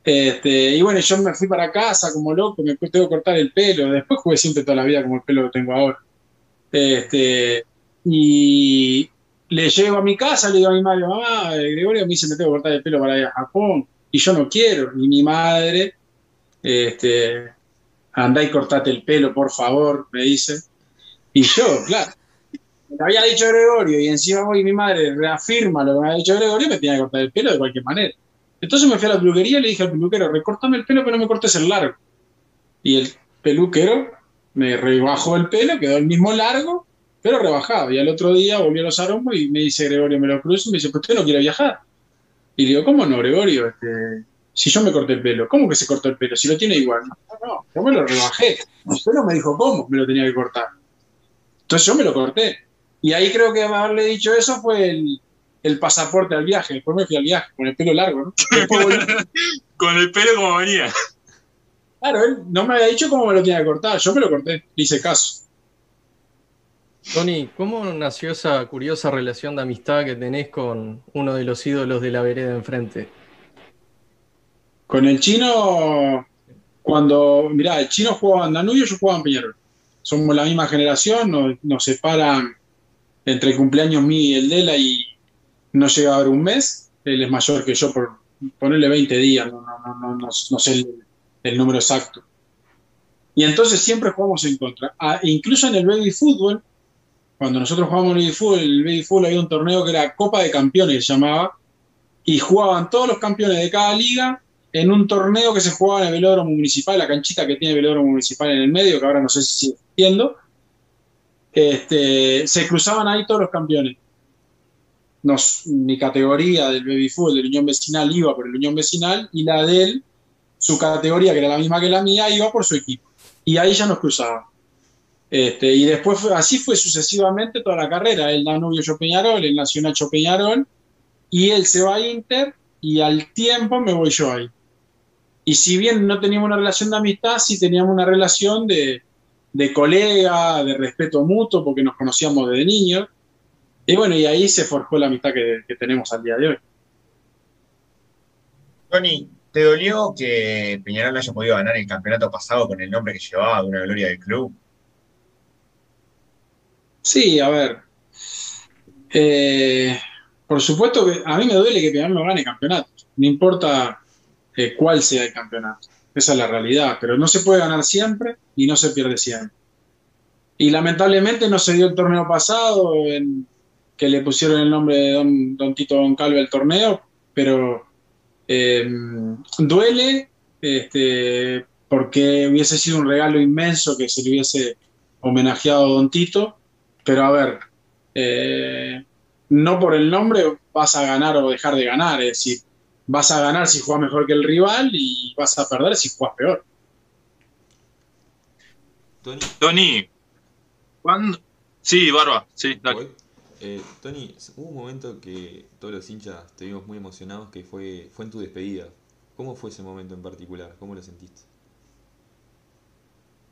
Este, y bueno, yo me fui para casa como loco, me tengo que cortar el pelo, después jugué siempre toda la vida como el pelo que tengo ahora. Este, y le llego a mi casa, le digo a mi madre, mamá, Gregorio me dice me tengo que cortar el pelo para ir a Japón, y yo no quiero, y mi madre, este, andá y cortate el pelo, por favor, me dice. Y yo, claro, me había dicho Gregorio y encima voy mi madre reafirma lo que me había dicho Gregorio, me tenía que cortar el pelo de cualquier manera. Entonces me fui a la peluquería y le dije al peluquero, recórtame el pelo, pero no me cortes el largo. Y el peluquero me rebajó el pelo, quedó el mismo largo, pero rebajado. Y al otro día volvió a los aromos y me dice Gregorio, me lo cruzo y me dice, pues usted no quiere viajar. Y digo, ¿cómo no, Gregorio? Este, si yo me corté el pelo, ¿cómo que se cortó el pelo? Si lo tiene igual. No, no, yo me lo rebajé. Usted no me dijo cómo me lo tenía que cortar. Entonces yo me lo corté. Y ahí creo que haberle dicho eso fue el, pasaporte al viaje. Después me fui al viaje con el pelo largo, ¿no? (laughs) con el pelo como venía. Claro, él no me había dicho cómo me lo tenía que cortar. Yo me lo corté, le hice caso. Tony, ¿cómo nació esa curiosa relación de amistad que tenés con uno de los ídolos de la vereda enfrente? Con el chino, cuando, mirá, el chino jugaba en Danubio, yo jugaba en Peñarol. Somos la misma generación, nos, separan entre el cumpleaños mío y el de él y no llega a haber un mes. Él es mayor que yo por ponerle 20 días, no, no, no, no sé el, número exacto. Y entonces siempre jugamos en contra. Ah, incluso en el baby fútbol, cuando nosotros jugábamos baby fútbol, el baby fútbol había un torneo que era Copa de Campeones, llamaba, y jugaban todos los campeones de cada liga en un torneo que se jugaba en el velódromo municipal, la canchita que tiene el velódromo municipal en el medio, que ahora no sé si sigue existiendo, este, se cruzaban ahí todos los campeones. Nos, mi categoría del baby fútbol del Unión Vecinal iba por el Unión Vecinal y la de él, su categoría, que era la misma que la mía, iba por su equipo. Y ahí ya nos cruzaban. Este, y después así fue sucesivamente toda la carrera. Él Danubio yo Peñarol, él Nacional yo Peñarol, y él se va a Inter y al tiempo me voy yo ahí. Y si bien no teníamos una relación de amistad, sí teníamos una relación de, de colega, de respeto mutuo, porque nos conocíamos desde niños. Y bueno, y ahí se forjó la amistad que, que tenemos al día de hoy. Tony, ¿te dolió que Peñarol haya podido ganar el campeonato pasado con el nombre que llevaba de una gloria del club? Sí, a ver. Eh, por supuesto que a mí me duele que Peñarol no gane campeonatos. No importa eh, cuál sea el campeonato. Esa es la realidad. Pero no se puede ganar siempre y no se pierde siempre. Y lamentablemente no se dio el torneo pasado, en, que le pusieron el nombre de Don, don Tito Don Calve al torneo, pero eh, duele este, porque hubiese sido un regalo inmenso que se le hubiese homenajeado a Don Tito pero a ver, eh, no por el nombre vas a ganar o dejar de ganar, es decir, vas a ganar si juegas mejor que el rival y vas a perder si juegas peor. Tony, Tony ¿cuándo? Sí, Barba, sí, dale. Eh, Tony, hubo un momento que todos los hinchas te vimos muy emocionados que fue, fue en tu despedida. ¿Cómo fue ese momento en particular? ¿Cómo lo sentiste?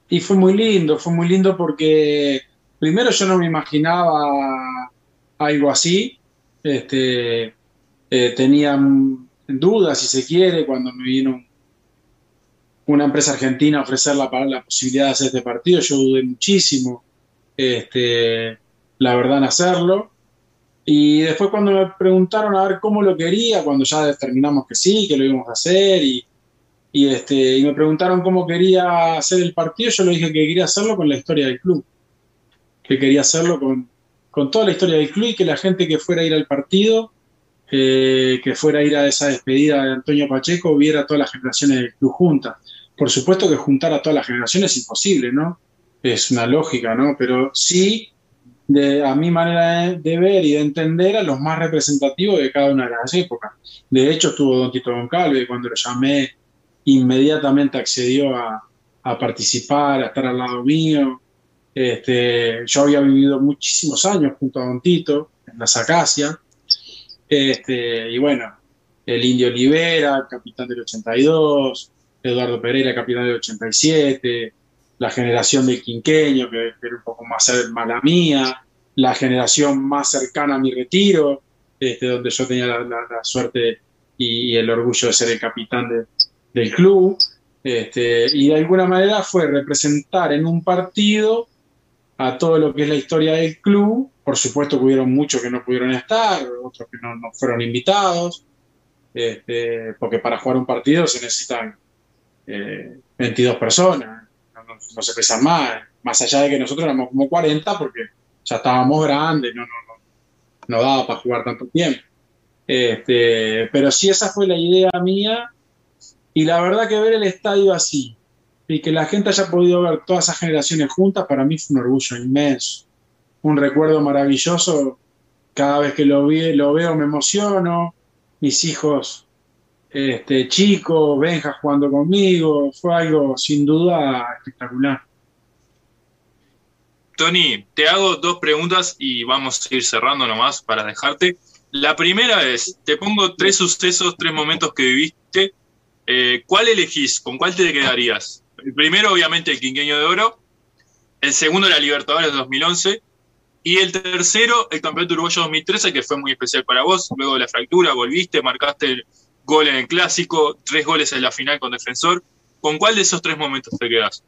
Y fue muy lindo, fue muy lindo porque primero yo no me imaginaba algo así. Este, eh, tenía dudas, si se quiere, cuando me vino una empresa argentina a ofrecer la, posibilidad de hacer este partido. Yo dudé muchísimo, este, la verdad, en hacerlo. Y después cuando me preguntaron a ver cómo lo quería, cuando ya determinamos que sí, que lo íbamos a hacer, y, este, y me preguntaron cómo quería hacer el partido, yo le dije que quería hacerlo con la historia del club que quería hacerlo con, con toda la historia del club y que la gente que fuera a ir al partido, eh, que fuera a ir a esa despedida de Antonio Pacheco, viera todas las generaciones del club juntas. Por supuesto que juntar a todas las generaciones es imposible, ¿no? Es una lógica, ¿no? Pero sí, de, a mi manera de, ver y de entender, a los más representativos de cada una de las épocas. De hecho, estuvo Don Tito Goncalve, cuando lo llamé, inmediatamente accedió a, a participar, a estar al lado mío. Este, yo había vivido muchísimos años junto a Don Tito en las Acacias. Este, y bueno, el Indio Olivera, capitán del 82, Eduardo Pereira, capitán del 87, la generación del quinqueño, que, era un poco más mala mía, la generación más cercana a mi retiro, este, donde yo tenía la, suerte y, el orgullo de ser el capitán del club. Este, y de alguna manera fue representar en un partido a todo lo que es la historia del club. Por supuesto que hubieron muchos que no pudieron estar, otros que no, fueron invitados, este, porque para jugar un partido se necesitan 22 eh, personas, no, se pesan más, más allá de que nosotros éramos como 40 porque ya estábamos grandes, no, no, daba para jugar tanto tiempo. Este, pero sí esa fue la idea mía y la verdad que ver el estadio así, y que la gente haya podido ver todas esas generaciones juntas, para mí fue un orgullo inmenso, un recuerdo maravilloso. Cada vez que lo, vi, lo veo me emociono, mis hijos este, chicos, Benja jugando conmigo, fue algo sin duda espectacular. Tony, te hago dos preguntas y vamos a ir cerrando nomás para dejarte. La primera es, te pongo tres sucesos, tres momentos que viviste. Eh, ¿Cuál elegís? ¿Con cuál te quedarías? El primero, obviamente, el Quinqueño de Oro. El segundo, la Libertadores 2011. Y el tercero, el Campeonato Uruguayo 2013, que fue muy especial para vos. Luego de la fractura, volviste, marcaste gol en el Clásico, tres goles en la final con Defensor. ¿Con cuál de esos tres momentos te quedas?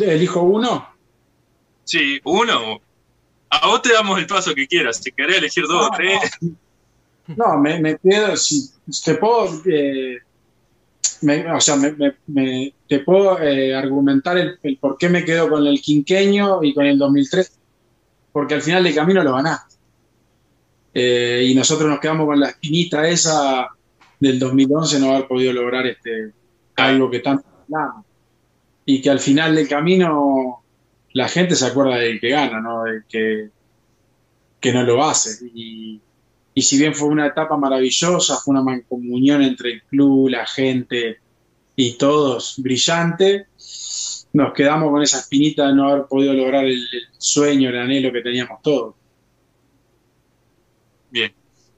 ¿Elijo uno? Sí, uno. A vos te damos el paso que quieras. Si querés elegir dos o tres. No, me, quedo. Si te puedo. Eh, o sea, me, te puedo eh, argumentar el, por qué me quedo con el quinqueño y con el 2003, porque al final del camino lo ganaste. Eh, y nosotros nos quedamos con la espinita esa del 2011 no haber podido lograr este algo que tanto hablamos. Y que al final del camino la gente se acuerda del que gana, ¿no? Del que, que no lo hace. Y, y si bien fue una etapa maravillosa, fue una mancomunión entre el club, la gente y todos brillante, nos quedamos con esa espinita de no haber podido lograr el, sueño, el anhelo que teníamos todos.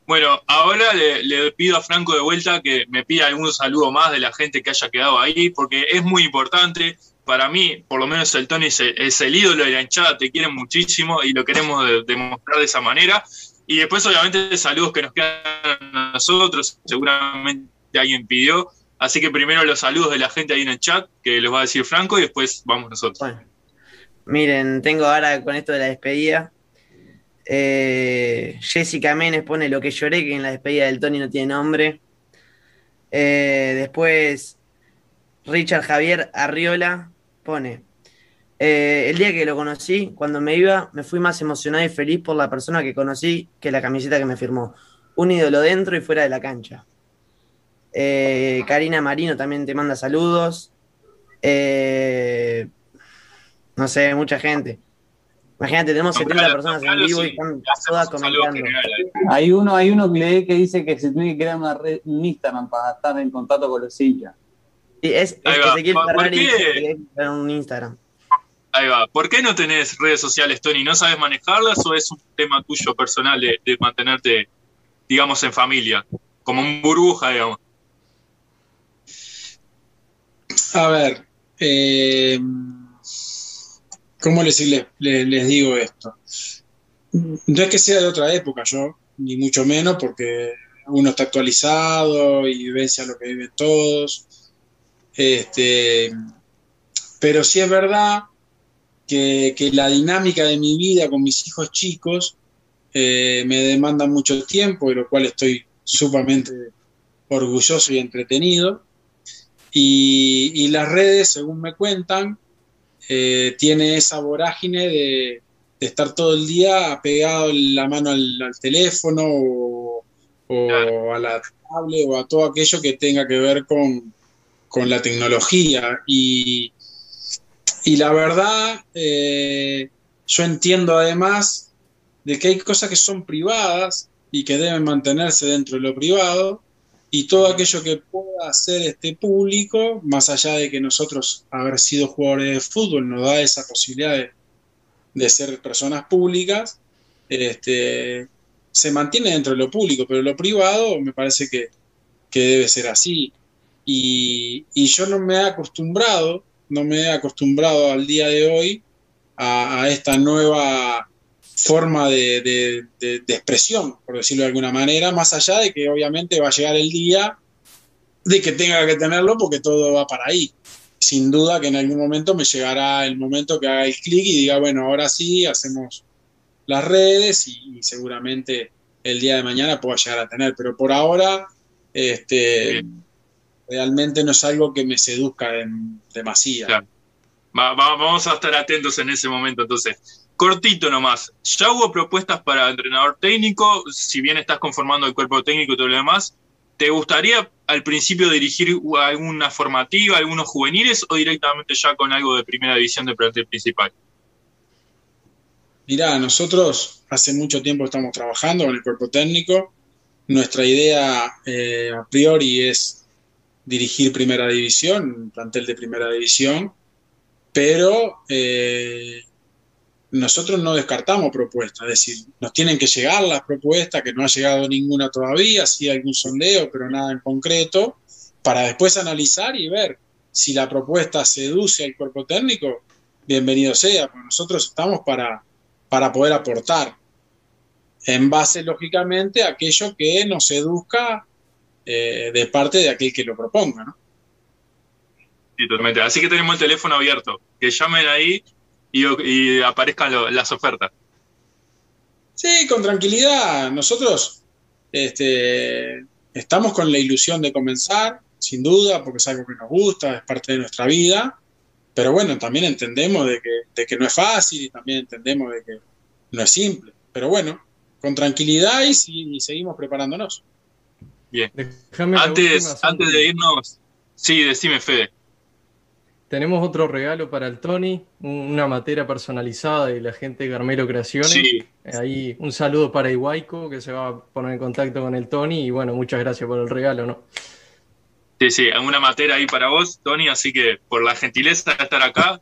Bueno, ahora le, pido a Franco de vuelta que me pida algún saludo más de la gente que haya quedado ahí, porque es muy importante. Para mí, por lo menos el Tony es el, ídolo de la hinchada, te quieren muchísimo y lo queremos demostrar de esa manera. Y después, obviamente, saludos que nos quedan a nosotros, seguramente alguien pidió. Así que primero los saludos de la gente ahí en el chat, que les va a decir Franco, y después vamos nosotros. miren, tengo ahora con esto de la despedida. Eh, Jessica Menes pone lo que lloré, que en la despedida del Tony no tiene nombre. Eh, después, Richard Javier Arriola pone. Eh, el día que lo conocí, cuando me iba, me fui más emocionado y feliz por la persona que conocí que la camiseta que me firmó. Un ídolo dentro y fuera de la cancha. Karina Marino también te manda saludos. No sé, mucha gente. Imagínate, tenemos 70 personas en vivo y están todas comentando. Hay uno, hay uno que, que dice que se tiene que crear una red, Instagram para estar en contacto con los hinchas. Sí, es, es Ezequiel Ferrari que un Instagram. Ahí va. ¿Por qué no tenés redes sociales, Tony? ¿No sabes manejarlas o es un tema tuyo personal de, de mantenerte, digamos, en familia? Como un burbuja, digamos. A ver, eh, ¿cómo les, digo esto? No es que sea de otra época yo, ni mucho menos, porque uno está actualizado y vivencia lo que viven todos. Este, pero sí es verdad que, la dinámica de mi vida con mis hijos chicos eh, me demanda mucho tiempo, de lo cual estoy sumamente orgulloso y entretenido. Y, las redes, según me cuentan, eh, tiene esa vorágine de, estar todo el día pegado la mano al, teléfono o, a la tablet o a todo aquello que tenga que ver con, la tecnología. Y, la verdad, eh, yo entiendo además de que hay cosas que son privadas y que deben mantenerse dentro de lo privado y todo aquello que pueda hacer este público, más allá de que nosotros haber sido jugadores de fútbol nos da esa posibilidad de, ser personas públicas, este, se mantiene dentro de lo público, pero lo privado me parece que, debe ser así. Y, yo no me he acostumbrado, no me he acostumbrado al día de hoy a esta nueva forma de, expresión, por decirlo de alguna manera, más allá de que obviamente va a llegar el día de que tenga que tenerlo porque todo va para ahí. Sin duda que en algún momento me llegará el momento que haga el clic y diga, bueno, ahora sí, hacemos las redes y, seguramente el día de mañana pueda llegar a tener, pero por ahora este, realmente no es algo que me seduzca en demasía. vamos a estar atentos en ese momento entonces. Cortito nomás, ya hubo propuestas para entrenador técnico, si bien estás conformando el cuerpo técnico y todo lo demás, ¿te gustaría al principio dirigir alguna formativa, algunos juveniles o directamente ya con algo de primera división de plantel principal? Mirá, nosotros hace mucho tiempo estamos trabajando con el cuerpo técnico. Nuestra idea eh, a priori es dirigir primera división, plantel de primera división, pero eh, nosotros no descartamos propuestas, es decir, nos tienen que llegar las propuestas, que no ha llegado ninguna todavía, sí algún sondeo, pero nada en concreto, para después analizar y ver si la propuesta seduce al cuerpo técnico, bienvenido sea, porque nosotros estamos para, para poder aportar, en base lógicamente a aquello que nos seduzca eh, de parte de aquel que lo proponga. Sí, totalmente. Así que tenemos el teléfono abierto. Que llamen ahí y, aparezcan las ofertas. Sí, con tranquilidad. Nosotros este, estamos con la ilusión de comenzar, sin duda, porque es algo que nos gusta, es parte de nuestra vida. Pero bueno, también entendemos de que, no es fácil y también entendemos de que no es simple. Pero bueno, con tranquilidad y, seguimos preparándonos. Bien. antes, antes de irnos, sí, decime, Fede tenemos otro regalo para el Tony, una materia personalizada de la gente de Carmelo Creaciones. Sí. Ahí un saludo para Iguaico, que se va a poner en contacto con el Tony. Y bueno, muchas gracias por el regalo, ¿no? Sí, sí, una materia ahí para vos, Tony, así que por la gentileza de estar acá.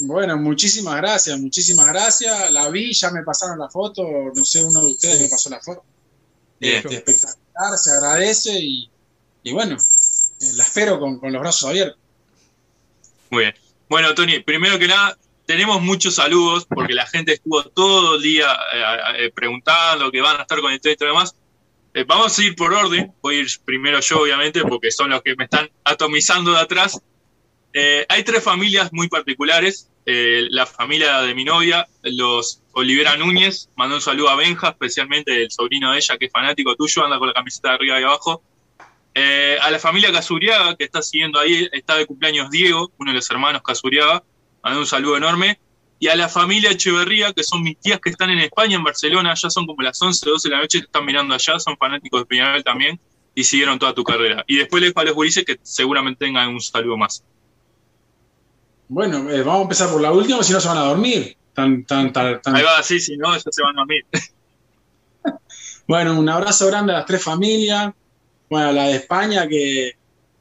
Bueno, muchísimas gracias, muchísimas gracias. La vi, ya me pasaron la foto, no sé, uno de ustedes me pasó la foto. Este, espectacular, se agradece y, bueno, eh, la espero con, los brazos abiertos. Muy bien. Bueno, Tony, primero que nada, tenemos muchos saludos porque la gente estuvo todo el día eh, eh, preguntando que van a estar con esto y demás. Eh, vamos a ir por orden. Voy a ir primero yo, obviamente, porque son los que me están atomizando de atrás. Hay tres familias muy particulares. La familia de mi novia, los Olivera Núñez, mandó un saludo a Benja, especialmente el sobrino de ella, que es fanático tuyo, anda con la camiseta de arriba y abajo. A la familia Casuriaga, que está siguiendo ahí, está de cumpleaños Diego, uno de los hermanos Casuriaga, mandó un saludo enorme y a la familia Echeverría, que son mis tías que están en España, en Barcelona, ya son como las 11, 12 de la noche, te están mirando allá, son fanáticos de Peñarol también, y siguieron toda tu carrera. Y después les dejo a los gurises que seguramente tengan un saludo más. Bueno, eh, vamos a empezar por la última, si no se van a dormir. Tan, tan, tan, Ahí va, sí, si no, ellos se van a dormir. (laughs) bueno, un abrazo grande a las tres familias. Bueno, a la de España, que,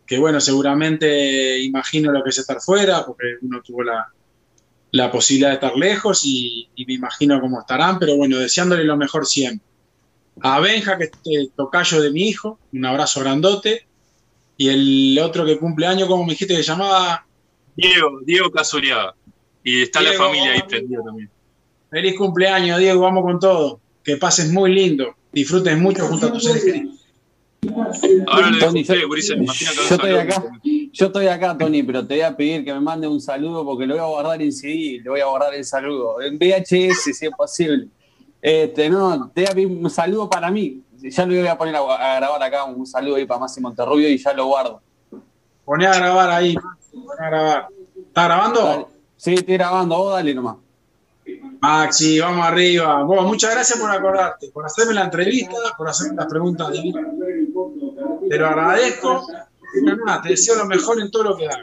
que bueno, seguramente imagino lo que es estar fuera, porque uno tuvo la, la posibilidad de estar lejos y, me imagino cómo estarán, pero bueno, deseándole lo mejor siempre. A Benja, que es el tocayo de mi hijo, un abrazo grandote. Y el otro que cumple año, como me dijiste que se llamaba? Diego, Diego Casuriaga. Y está la familia ahí prendida también. Feliz cumpleaños, Diego, vamos con todo. Que pases muy lindo. Disfrutes mucho junto a tus seres Ahora Tony, yo, estoy acá, yo estoy acá, Tony, pero te voy a pedir que me mande un saludo porque lo voy a guardar en CD, le voy a guardar el saludo. En VHS, si es posible. Este, no, te voy a pedir un saludo para mí. Ya lo voy a poner a, grabar acá, un saludo ahí para Máximo Monterrubio y ya lo guardo. Poné a grabar ahí, poné a grabar. ¿Está grabando? Sí, estoy grabando, vos dale nomás. Maxi, vamos arriba. Bueno, muchas gracias por acordarte, por hacerme la entrevista, por hacerme las preguntas divinas. Te lo agradezco. te deseo lo mejor en todo lo que hagas.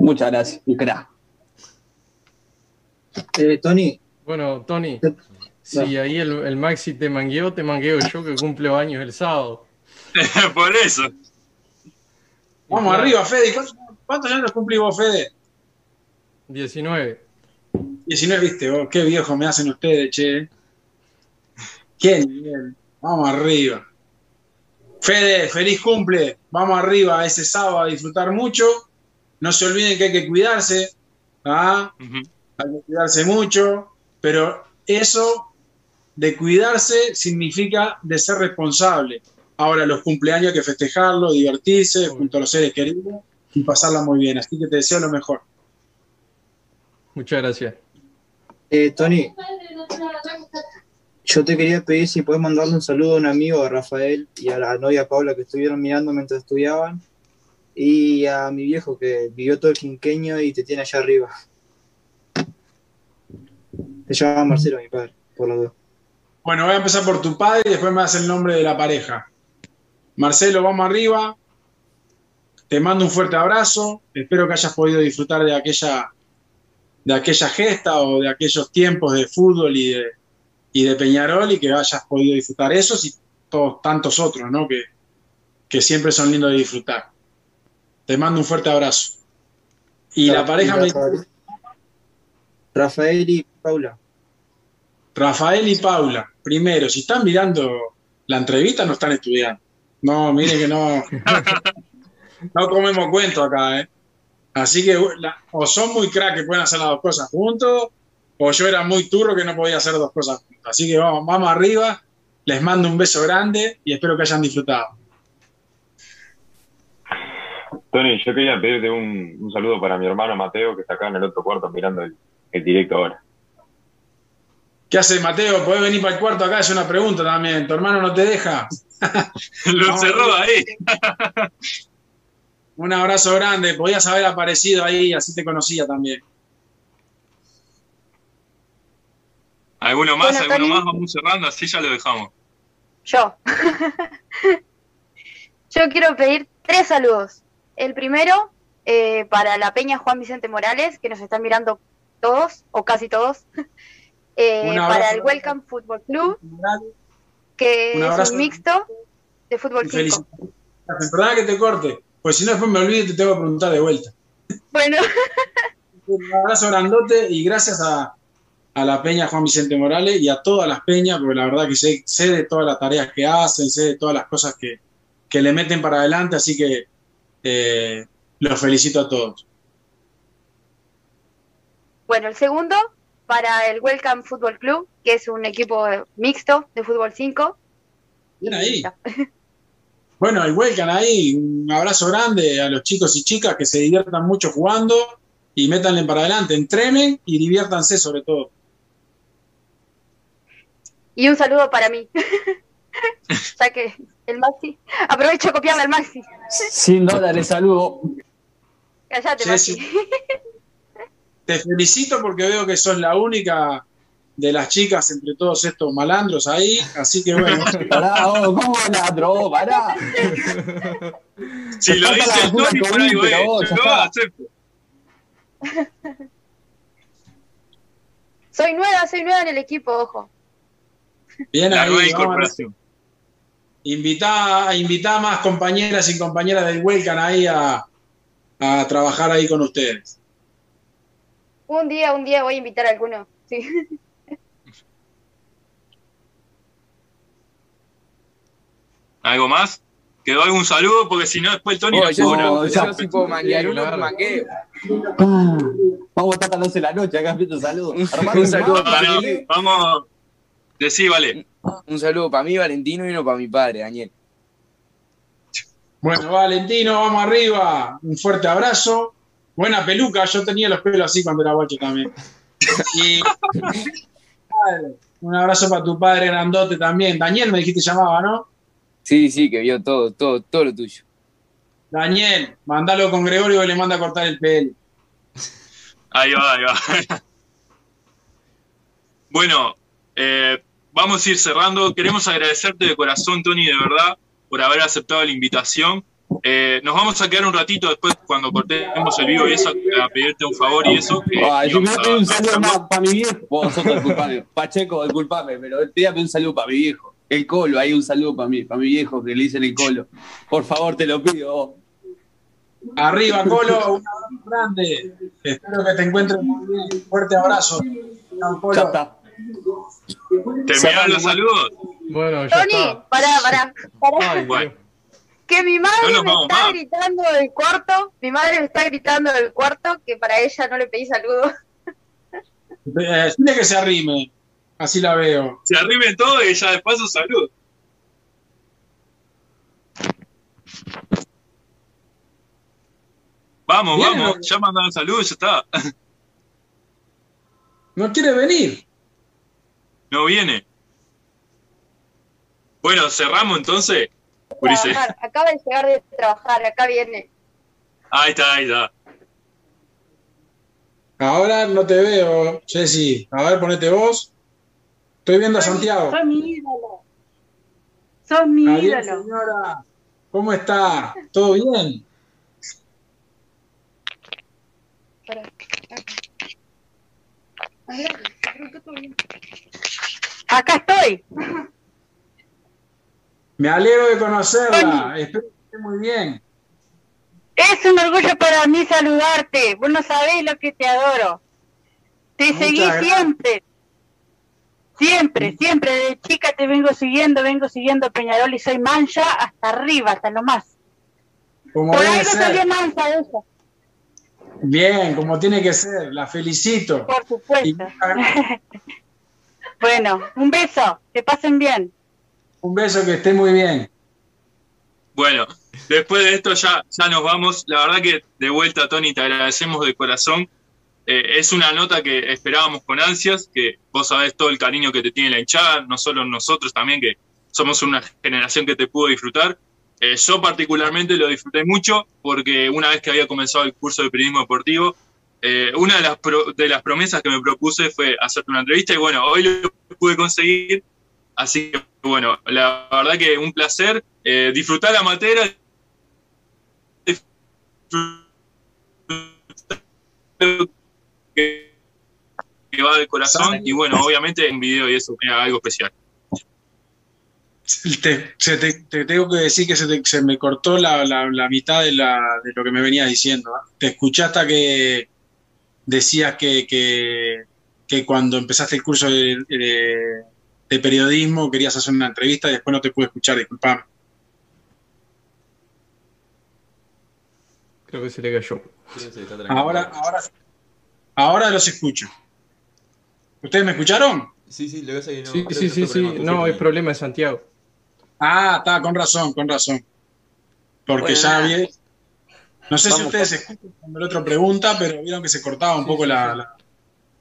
Muchas gracias, un eh, Tony. Bueno, Tony, si ahí el, Maxi te mangueó, te mangueo yo que cumplo años el sábado. (laughs) por eso. Vamos arriba, Fede. ¿Cuántos, años cumplí vos, Fede? 19. 19, viste, oh, qué viejo me hacen ustedes, che. Qué nivel. Vamos arriba. Fede, feliz cumple. Vamos arriba ese sábado a disfrutar mucho. No se olviden que hay que cuidarse. ¿ah? Hay que cuidarse mucho. Pero eso de cuidarse significa de ser responsable. Ahora los cumpleaños hay que festejarlo, divertirse junto a los seres queridos y pasarla muy bien. Así que te deseo lo mejor. Muchas gracias. Eh, Tony, yo te quería pedir si puedes mandarle un saludo a un amigo, a Rafael, y a la novia Paula que estuvieron mirando mientras estudiaban, y a mi viejo que vivió todo el quinqueño y te tiene allá arriba. Se llama Marcelo, mi padre, por los dos. Bueno, voy a empezar por tu padre y después me das el nombre de la pareja. Marcelo, vamos arriba. Te mando un fuerte abrazo. Espero que hayas podido disfrutar de aquella, de aquella gesta o de aquellos tiempos de fútbol y de, y de Peñarol y que hayas podido disfrutar esos y todos tantos otros, ¿no? Que, que siempre son lindos de disfrutar. Te mando un fuerte abrazo. Y la pareja Rafael, Rafael y Paula. Rafael y Paula. Primero, si están mirando la entrevista, no están estudiando. No, miren que no. (laughs) no comemos cuento acá, ¿eh? Así que o son muy crack que pueden hacer las dos cosas juntos, o yo era muy turro que no podía hacer dos cosas juntas. Así que vamos, vamos arriba, les mando un beso grande y espero que hayan disfrutado. Tony, yo quería pedirte un, saludo para mi hermano Mateo, que está acá en el otro cuarto mirando el, directo ahora. ¿Qué hace Mateo? ¿Podés venir para el cuarto acá? Es una pregunta también. ¿Tu hermano no te deja? (laughs) Lo cerró ahí. (laughs) un abrazo grande. Podías haber aparecido ahí, así te conocía también. ¿Alguno más? ¿Alguno más? Vamos cerrando, así ya lo dejamos. Yo. (laughs) Yo quiero pedir tres saludos. el primero eh, para la Peña Juan Vicente Morales, que nos están mirando todos, o casi todos. (laughs) Eh, para el Welcome Football Club, que es un mixto de fútbol 5. Perdona que te corte, pues si no después me olvido y te tengo que preguntar de vuelta. Bueno. (laughs) un abrazo grandote y gracias a, la Peña Juan Vicente Morales y a todas las peñas, porque la verdad que sé, sé de todas las tareas que hacen, sé de todas las cosas que, que le meten para adelante, así que eh, los felicito a todos. Bueno, el segundo para el Welcome Football Club, que es un equipo mixto de fútbol 5. Bien ahí. (laughs) Bueno, el Welcome ahí, un abrazo grande a los chicos y chicas que se diviertan mucho jugando y métanle para adelante, entrenen y diviértanse sobre todo. Y un saludo para mí. (laughs) ya que el Maxi, aprovecho a copiarle al Maxi. Sin dólares, saludo. Cállate, Maxi. Te felicito porque veo que sos la única de las chicas entre todos estos malandros ahí, así que bueno. (laughs) pará, oh, ¿cómo malandro? Pará. Si lo dice el Tony, por ahí voy. Yo acepto. Soy nueva, soy nueva en el equipo, ojo. Bien la nueva incorporación. Invita, invita a más compañeras y compañeras del Welcome ahí a, a trabajar ahí con ustedes. Un día, un día voy a invitar a alguno. Sí. (laughs) ¿Algo más? ¿Quedó algún saludo? Porque si no, después Tony oh, yo, no, yo sí puedo manguear uno, mangueo. Vamos a estar a las 12 de la noche acá viendo saludos. (laughs) un saludo. Vamos, decí, vale. Un saludo para mí, Valentino, y uno para mi padre, Daniel. Bueno, Valentino, vamos arriba. Un fuerte abrazo. Buena peluca, yo tenía los pelos así cuando era guacho también. Y (laughs) un abrazo para tu padre grandote también. Daniel me dijiste llamaba, ¿no? Sí, sí, que vio todo, todo, todo lo tuyo. Daniel, mandalo con Gregorio que le manda a cortar el pelo. Ahí va, ahí va. (laughs) Bueno, eh, vamos a ir cerrando. Queremos agradecerte de corazón, Tony, de verdad, por haber aceptado la invitación. Eh, nos vamos a quedar un ratito después cuando cortemos el vivo y eso, a pedirte un favor y eso. Ay, yo me voy un saludo más para mi viejo. Vos sos el culpable. Pacheco, disculpame, pero pídame un saludo para mi viejo. El colo, hay un saludo para mí, para mi viejo que le dicen el colo. Por favor, te lo pido. Arriba, Colo, un abrazo grande. Espero que te encuentres muy bien. Fuerte abrazo. Ya está. ¿Te envían los saludos? Bueno, ya Tony, está. pará, pará. pará. Que mi madre me está gritando del cuarto, mi madre me está gritando del cuarto que para ella no le pedí saludos. Eh, tiene que se arrime, así la veo. Se arrime todo y ya de paso salud. Vamos, vamos, ya mandaron saludos, ya está. No quiere venir. No viene. Bueno, cerramos entonces. Acaba de llegar de trabajar, acá viene. Ahí está, ahí está. Ahora no te veo, Jessy. A ver, ponete vos. Estoy viendo a Santiago. Sos mi ídolo. Sos mi Adiós, ídolo. señora. ¿Cómo está? ¿Todo bien? Acá estoy. Me alegro de conocerla. Espero que esté muy bien. Es un orgullo para mí saludarte. Vos no sabés lo que te adoro. Te seguí siempre. Siempre, siempre. De chica te vengo siguiendo, vengo siguiendo Peñarol y soy mancha hasta arriba, hasta lo más. Por ahí no salió mancha eso. Bien, como tiene que ser. La felicito. Por supuesto. (laughs) bueno, un beso. Que pasen bien. Un beso, que esté muy bien. Bueno, después de esto ya, ya nos vamos. La verdad que de vuelta, Tony, te agradecemos de corazón. Eh, es una nota que esperábamos con ansias, que vos sabés todo el cariño que te tiene la hinchada, no solo nosotros también, que somos una generación que te pudo disfrutar. Eh, yo particularmente lo disfruté mucho porque una vez que había comenzado el curso de periodismo deportivo, eh, una de las, de las promesas que me propuse fue hacerte una entrevista y bueno, hoy lo pude conseguir Así que bueno, la verdad que un placer eh, disfrutar la materia, que, va del corazón y bueno, obviamente un video y eso era algo especial. Te, tengo que decir que se, me cortó la, mitad de, lo que me venías diciendo. ¿eh? Te escuché hasta que decías que, que, cuando empezaste el curso de, periodismo querías hacer una entrevista y después no te pude escuchar, disculpame. Creo que se le cayó. Ahora, ahora, ahora los escucho. ¿Ustedes me escucharon? Sí, sí, le voy a seguir. No, sí, sí, sí, sí. No, hay problema de Santiago. Ah, está, con razón, con razón. Porque ya vi. No sé si ustedes escuchan cuando el otro pregunta, pero vieron que se cortaba un poco la,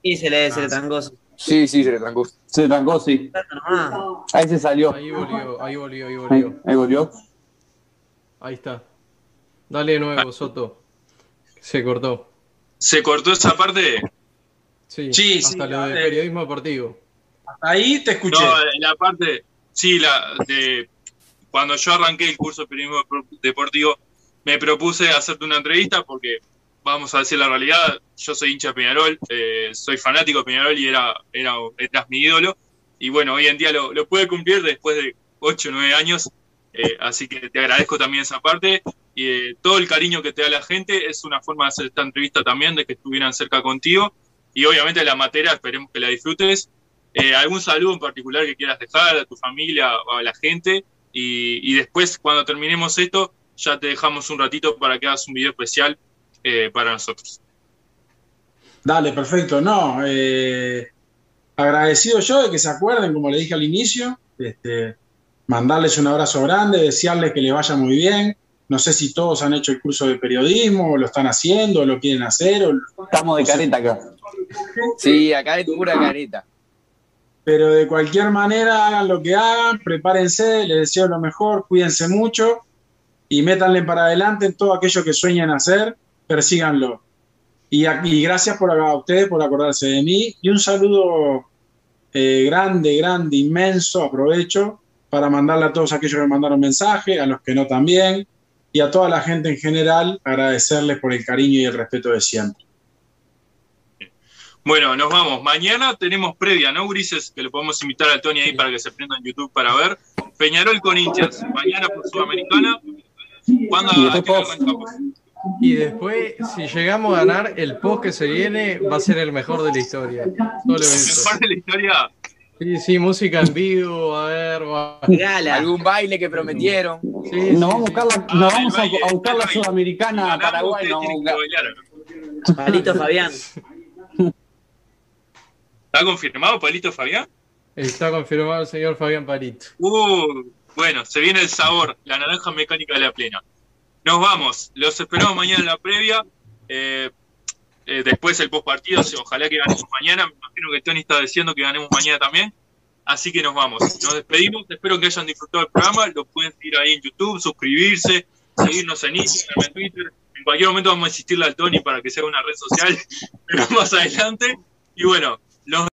Sí, se le, se le ah, trancó. Sí, sí, se le trancó. Se le trancó, sí. Ahí se salió. Ahí volvió, ahí volvió, ahí volvió. Ahí, volvió. Ahí está. Dale de nuevo, Soto. Se cortó. ¿Se cortó esa parte? Sí, sí hasta lo de periodismo deportivo. Ahí te escuché. No, la parte, sí, la de cuando yo arranqué el curso de periodismo deportivo, me propuse hacerte una entrevista porque, vamos a decir la realidad, yo soy hincha de Peñarol, eh, soy fanático de Peñarol y era, era, eras mi ídolo. Y bueno, hoy en día lo, lo cumplir después de 8 o 9 años. Eh, así que te agradezco también esa parte. Y eh, todo el cariño que te da la gente es una forma de hacer esta entrevista también, de que estuvieran cerca contigo. Y obviamente la materia, esperemos que la disfrutes. ¿Algún saludo en particular que quieras dejar a tu familia o a la gente? Y, y después, cuando terminemos esto, ya te dejamos un ratito para que hagas un video especial eh, para nosotros. Dale, perfecto. No, eh, agradecido yo de que se acuerden, como le dije al inicio, este, mandarles un abrazo grande, desearles que les vaya muy bien. No sé si todos han hecho el curso de periodismo, o lo están haciendo, o lo quieren hacer. Estamos de careta acá. Sí, acá es pura careta. Pero de cualquier manera, hagan lo que hagan, prepárense, les deseo lo mejor, cuídense mucho y métanle para adelante en todo aquello que sueñen hacer, persíganlo. Y, y gracias por, a ustedes por acordarse de mí y un saludo eh, grande, grande, inmenso, aprovecho para mandarle a todos aquellos que me mandaron mensaje, a los que no también, y a toda la gente en general, agradecerles por el cariño y el respeto de siempre. Bueno, nos vamos. Mañana tenemos previa, ¿no, Grises? Que le podemos invitar a Tony ahí para que se prenda en YouTube para ver. Peñarol con hinchas. Mañana por Sudamericana y después, si llegamos a ganar, el post que se viene va a ser el mejor de la historia. ¿El mejor de la historia? Sí, sí, música en vivo, a ver, va. algún baile que prometieron. Sí, nos vamos, a buscar, la, sudamericana a Paraguay. Palito Fabián. ¿Está confirmado Palito Fabián? Está confirmado el señor Fabián Palito. Uh, bueno, se viene el sabor, la naranja mecánica de la plena. Nos vamos, los esperamos mañana en la previa. Eh, eh, después el post partido, ojalá que ganemos mañana. Me imagino que Tony está diciendo que ganemos mañana también. Así que nos vamos. Nos despedimos. Espero que hayan disfrutado el programa. Lo pueden seguir ahí en YouTube, suscribirse, seguirnos en Instagram, en Twitter. En cualquier momento vamos a insistirle al Tony para que sea una red social, (laughs) pero más adelante. Y bueno, los